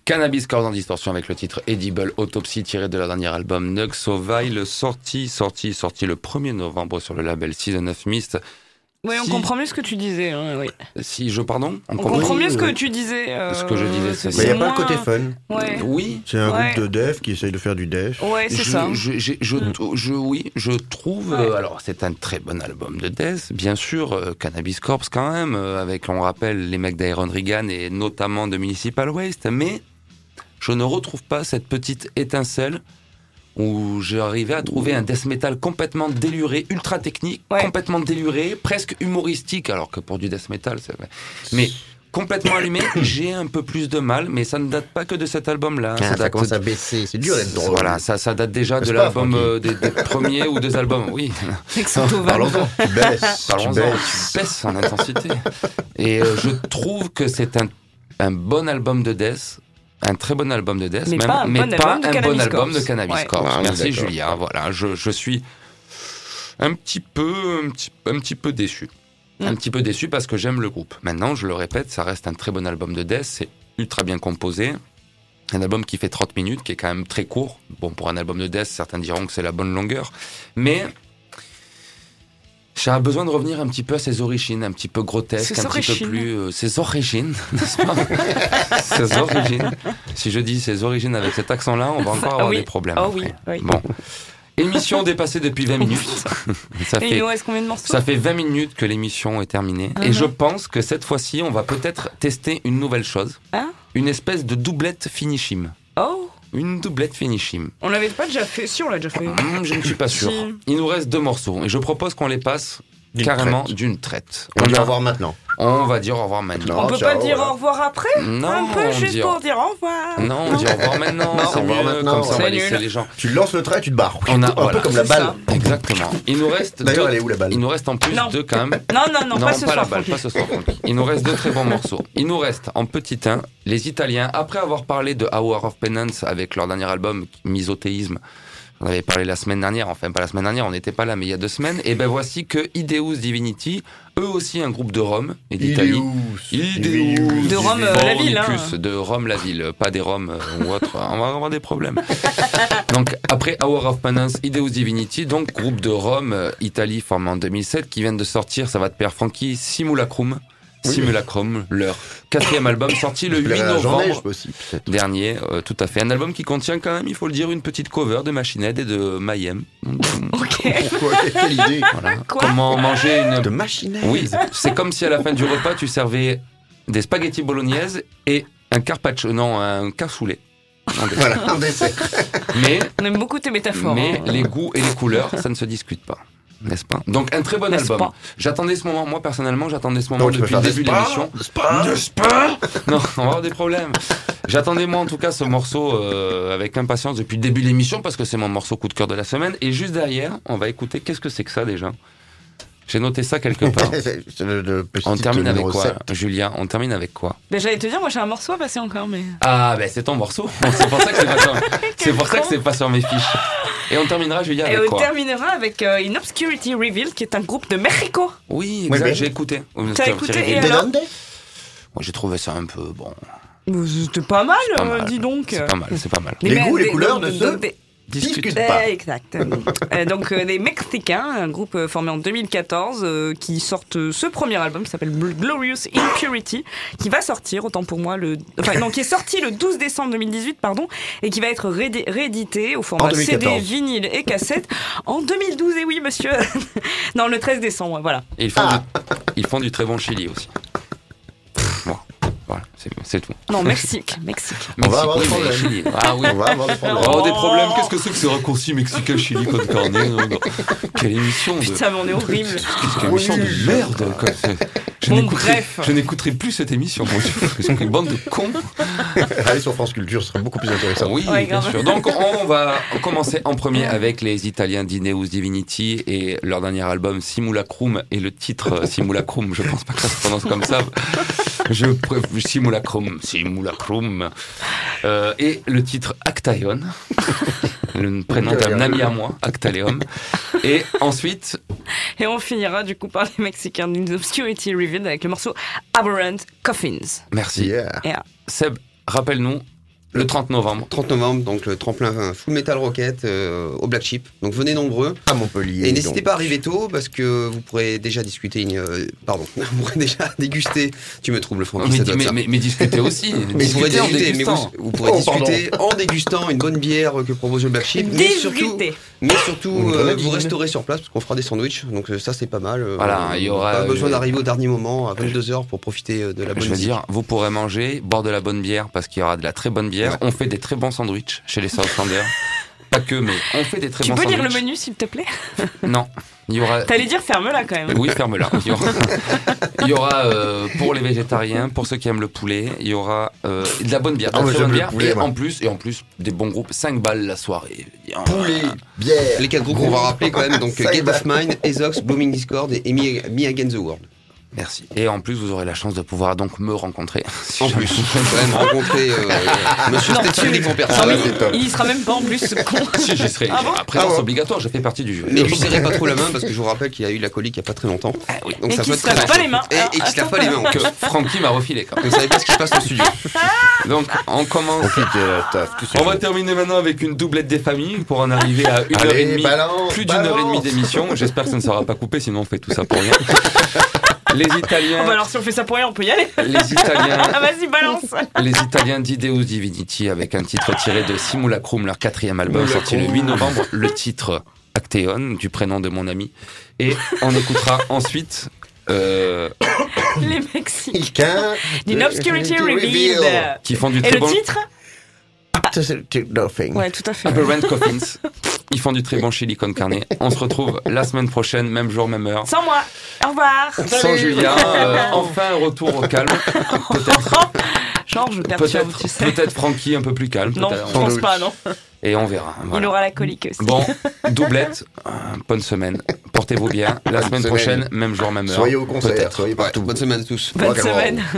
Cannabis Corps en distorsion avec le titre Edible Autopsy tiré de leur dernier album Nugs Ovile, sorti, sorti, sorti le 1er novembre sur le label Season of Mist. Oui, on Si- comprend mieux ce que tu disais. hein, oui. Si je, pardon On comprend comprend oui, mieux ce que oui. tu disais. euh, Ce que je disais, c'est Mais il n'y a pas le côté fun. Ouais, Oui, C'est un Ouais. groupe de dev qui essaye de faire du dev. ouais c'est ça. Je, Mm. je- oui, je trouve. Ouais. euh, alors, c'est un très bon album de Death, bien sûr. euh, Cannabis Corps, quand même, euh, avec, on rappelle, les mecs d'Iron Regan et notamment de Municipal Waste. Mais je ne retrouve pas cette petite étincelle où j'arrivais à trouver un death metal complètement déluré, ultra technique, Ouais. complètement déluré, presque humoristique, alors que pour du death metal, c'est vrai. Mais complètement allumé, j'ai un peu plus de mal, mais ça ne date pas que de cet album-là. Ah, ça date commence à baisser. C'est dur d'être drôle. voilà, ça, ça date déjà de l'album euh, des, des premiers ou deux albums. Oui. Parlons-en. Tu baisses. parlons-en. Tu baisses en intensité. Et euh, je trouve que c'est un, un bon album de Death. Un très bon album de Death, Mais même, pas un mais bon pas album de un bon Cannabis album de Corpse. Cannabis Ouais. Corpse. Ah, Merci. Julia. Voilà, je, je suis un petit peu, un petit, un petit peu déçu. Un Mm. petit peu déçu parce que j'aime le groupe. Maintenant, je le répète, ça reste un très bon album de Death. C'est ultra bien composé. Un album qui fait 30 minutes, qui est quand même très court. Bon, pour un album de Death, certains diront que c'est la bonne longueur. Mais j'ai besoin de revenir un petit peu à ses origines, un petit peu grotesques, Ses un petit peu plus... euh, ses origines, n'est-ce pas Ses origines. Si je dis ses origines avec cet accent-là, on va encore avoir oui. des problèmes. Après. oui, oui. Bon. Émission dépassée depuis 20 minutes. ça, fait, nous reste combien de morceaux ça fait 20 minutes que l'émission est terminée. Et je pense que cette fois-ci, on va peut-être tester une nouvelle chose. Ah. Une espèce de doublette finishim. Oh Une doublette finishim. On l'avait pas déjà fait Si, on l'a déjà fait. Hum, je ne suis pas sûr. Si. Il nous reste deux morceaux. Et je propose qu'on les passe carrément traite. d'une traite. On dit a- au revoir maintenant. on va dire au revoir maintenant. On peut ciao, pas dire voilà. au revoir après? Non, Un peu on juste dit- pour dire au revoir. Non, on dit au revoir maintenant. Non, c'est au revoir mieux, maintenant. Comme ça, on va C'est laisser nul. les gens. Tu lances le trait, tu te barres. On a- un voilà. peu comme la balle. Exactement. Il nous reste D'ailleurs, deux- elle est où la balle? Il nous reste en plus Non. deux quand même. Non, non, non, pas ce la soir. balle, Francky. pas ce soir. Il nous reste deux très bons morceaux. Il nous reste en petit 1 les Italiens. Après avoir parlé de Hour of Penance avec leur dernier album Misothéisme, on avait parlé la semaine dernière, enfin pas la semaine dernière, on n'était pas là, mais il y a deux semaines. Et ben voici que Ideus Divinity, eux aussi un groupe de Rome et d'Italie. Ideus De Rome, euh, la ville, hein. De Rome la ville, pas des Roms euh, ou autre. On va avoir des problèmes. donc après Hour of Penance, Ideus Divinity, donc groupe de Rome, euh, Italie formé en 2007, qui viennent de sortir, ça va te plaire Francky, Simulacrum. Oui. Simulacrum, leur quatrième album sorti le 8 novembre aussi, dernier, euh, tout à fait. Un album qui contient quand même, il faut le dire, une petite cover de Machine Head et de Mayhem. Ok. Pourquoi Quelle idée voilà. Quoi Comment manger une De machine. oui, c'est comme si à la fin du repas, tu servais des spaghettis bolognaises et un carpaccio, non, un cassoulet. Voilà, un dessert. Mais, On aime beaucoup tes métaphores. mais hein. les goûts et les couleurs, ça ne se discute pas. N'est-ce pas? Donc un très bon album. j'attendais ce moment, moi personnellement, j'attendais ce moment Donc, depuis le début de l'émission. N'est-ce pas Non, on va avoir des problèmes. J'attendais moi en tout cas ce morceau euh, avec impatience depuis le début de l'émission parce que c'est mon morceau coup de cœur de la semaine. Et juste derrière, on va écouter qu'est-ce que c'est que ça déjà? J'ai noté ça quelque part. Le- le On termine avec quoi, 7. Julia? On termine avec quoi? Ben, J'allais te dire, moi j'ai un morceau à passer encore, mais. Ah, ben c'est ton morceau. C'est pour ça que c'est pas sur, c'est pour ça que c'est pas sur mes fiches. Et on terminera, Julia, Et avec on quoi? terminera avec euh, In Obscurity Reveal, qui est un groupe de Mexico. Oui, mais- j'ai écouté. T'as écouté et alors Moi, j'ai trouvé ça un peu bon. C'était pas mal, pas euh, mal. dis donc. C'est pas mal, c'est pas mal. Les goûts, les couleurs de donc ceux des- Discute pas. exact. Euh, donc euh, des Mexicains, un groupe euh, formé en 2014 euh, qui sortent ce premier album qui s'appelle Glorious Impurity, qui va sortir autant pour moi le, enfin non, qui est sorti le 12 décembre 2018 pardon, et qui va être réédité au En format CD, 2014. vinyle et cassette en 2012. Et oui, monsieur, non le 13 décembre, voilà. Et ils font, Ah. du, ils font du très bon chili aussi. Voilà, c'est, c'est tout. Non, Mexique, Mexique. On va avoir des oui, mais problèmes. Chili. Ah oui. On va avoir des problèmes. Oh, des problèmes, qu'est-ce que c'est que ce raccourci mexicain chili côte carnet non, non. Quelle émission de... Putain, mais on est horrible. Qu'une émission de merde quoi. Je Bon, n'écouterai, bref. je n'écouterai plus cette émission. Une bande de cons. Allez sur France Culture, ce serait beaucoup plus intéressant. Oui, Ouais, bien sûr. Donc, on va commencer en premier avec les Italiens d'Ineus Divinity et leur dernier album Simulacrum et le titre euh, Simulacrum. Je pense pas que ça se prononce comme ça. Je Simulacrum, Simulacrum. Euh, et le titre Actaion, le prénom d'un ami à moi, Actaleum. Et ensuite, Et on finira du coup par les Mexicains d'une Obscurity Reveal avec le morceau Aberrant Coffins. merci. Yeah. Seb, rappelle-nous Le 30 novembre. 30 novembre, donc le tremplin euh, Full Metal Rocket euh, au Black Sheep. Donc venez nombreux. À Montpellier. Et n'hésitez pas à arriver tôt parce que vous pourrez déjà discuter. une- euh, pardon, vous pourrez déjà déguster. Tu me troubles, mais, doit être mais, ça. mais- mais discutez aussi. Mais vous pourrez discuter, mais dégustant. vous, vous pourrez Oh, discuter en dégustant une bonne bière que propose le Black Sheep, mais surtout, Discuter. mais surtout euh, vous resterez sur place parce qu'on fera des sandwichs, donc ça c'est pas mal. Voilà, il y aura, pas besoin d'arriver au dernier moment à 22 h pour profiter de la bonne Je veux dire, vous pourrez manger, boire de la bonne bière parce qu'il y aura de la très bonne bière. On fait des très bons sandwichs chez les Southlanders. Pas que, mais on fait des très Tu bons peux lire sandwichs. le menu, s'il te plaît? Non, il y aura. T'allais dire ferme-la quand même. Oui, ferme-la. Il y aura, il y aura, euh, pour les végétariens, pour ceux qui aiment le poulet, il y aura euh, de la bonne bière, de Ah, la moi, très bonne j'aime le bière, poulet, et en plus, et en plus des bons groupes, 5 balles la soirée. Bien. Poulet, bière. Les quatre groupes qu'on va rappeler quand même, donc Get of Mine, Ezox, Blooming Discord et Me, Me Against the World. Merci. Et en plus, vous aurez la chance de pouvoir donc me rencontrer. Si En plus, quand même rencontrer euh, Monsieur Stetson en personne. il y sera même pas en plus, con. Si j'y serai. Ah bon à présence Ah obligatoire, je fais partie du jeu. Mais lui serrez pas trop la main parce que je vous rappelle qu'il a eu la colique il y a pas très longtemps. Ah oui. Donc Et ça qu'il peut se être très lave pas les mains. Et, qu'il se lave pas les mains. que Francky m'a refilé quand même. Vous savez pas ce qui se passe en studio. Donc on commence. On quitte euh, taf, tout On va terminer maintenant avec une doublette des familles pour en arriver à une heure et demie, balance, plus d'une heure et demie d'émission. J'espère que ça ne sera pas coupé, sinon on fait tout ça pour rien. Les Ah bah Italiens, alors si on fait ça pour rien, on peut y aller. les Italiens, Ah vas-y, balance. les Italiens d'Ideus Divinity avec un titre tiré de Simulacrum, leur quatrième album sorti le 8 novembre. Le titre Acteon, du prénom de mon ami. Et on écoutera ensuite. euh, Les Mexicains. Quelqu'un. D'une obscurity revealed. qui font du Et très le bon titre Nothing. Ouais, tout à fait. Aberrant Coffins. Ils font du très bon chili con carne. On se retrouve la semaine prochaine, même jour, même heure. Sans moi. Au revoir. Sans Julien, euh, enfin un retour au calme. Peut-être, Genre, je perturbe, peut-être, tu sais. peut-être Francky un peu plus calme. Non, je pense pas, non. Et on verra. Il aura la colique aussi. Bon, doublette, euh, bonne semaine. Portez-vous bien. La Bonne semaine semaine. prochaine, même jour, même heure. Soyez au concert, Peut-être. soyez Ouais, partout. bonne semaine à tous. Bonne semaine.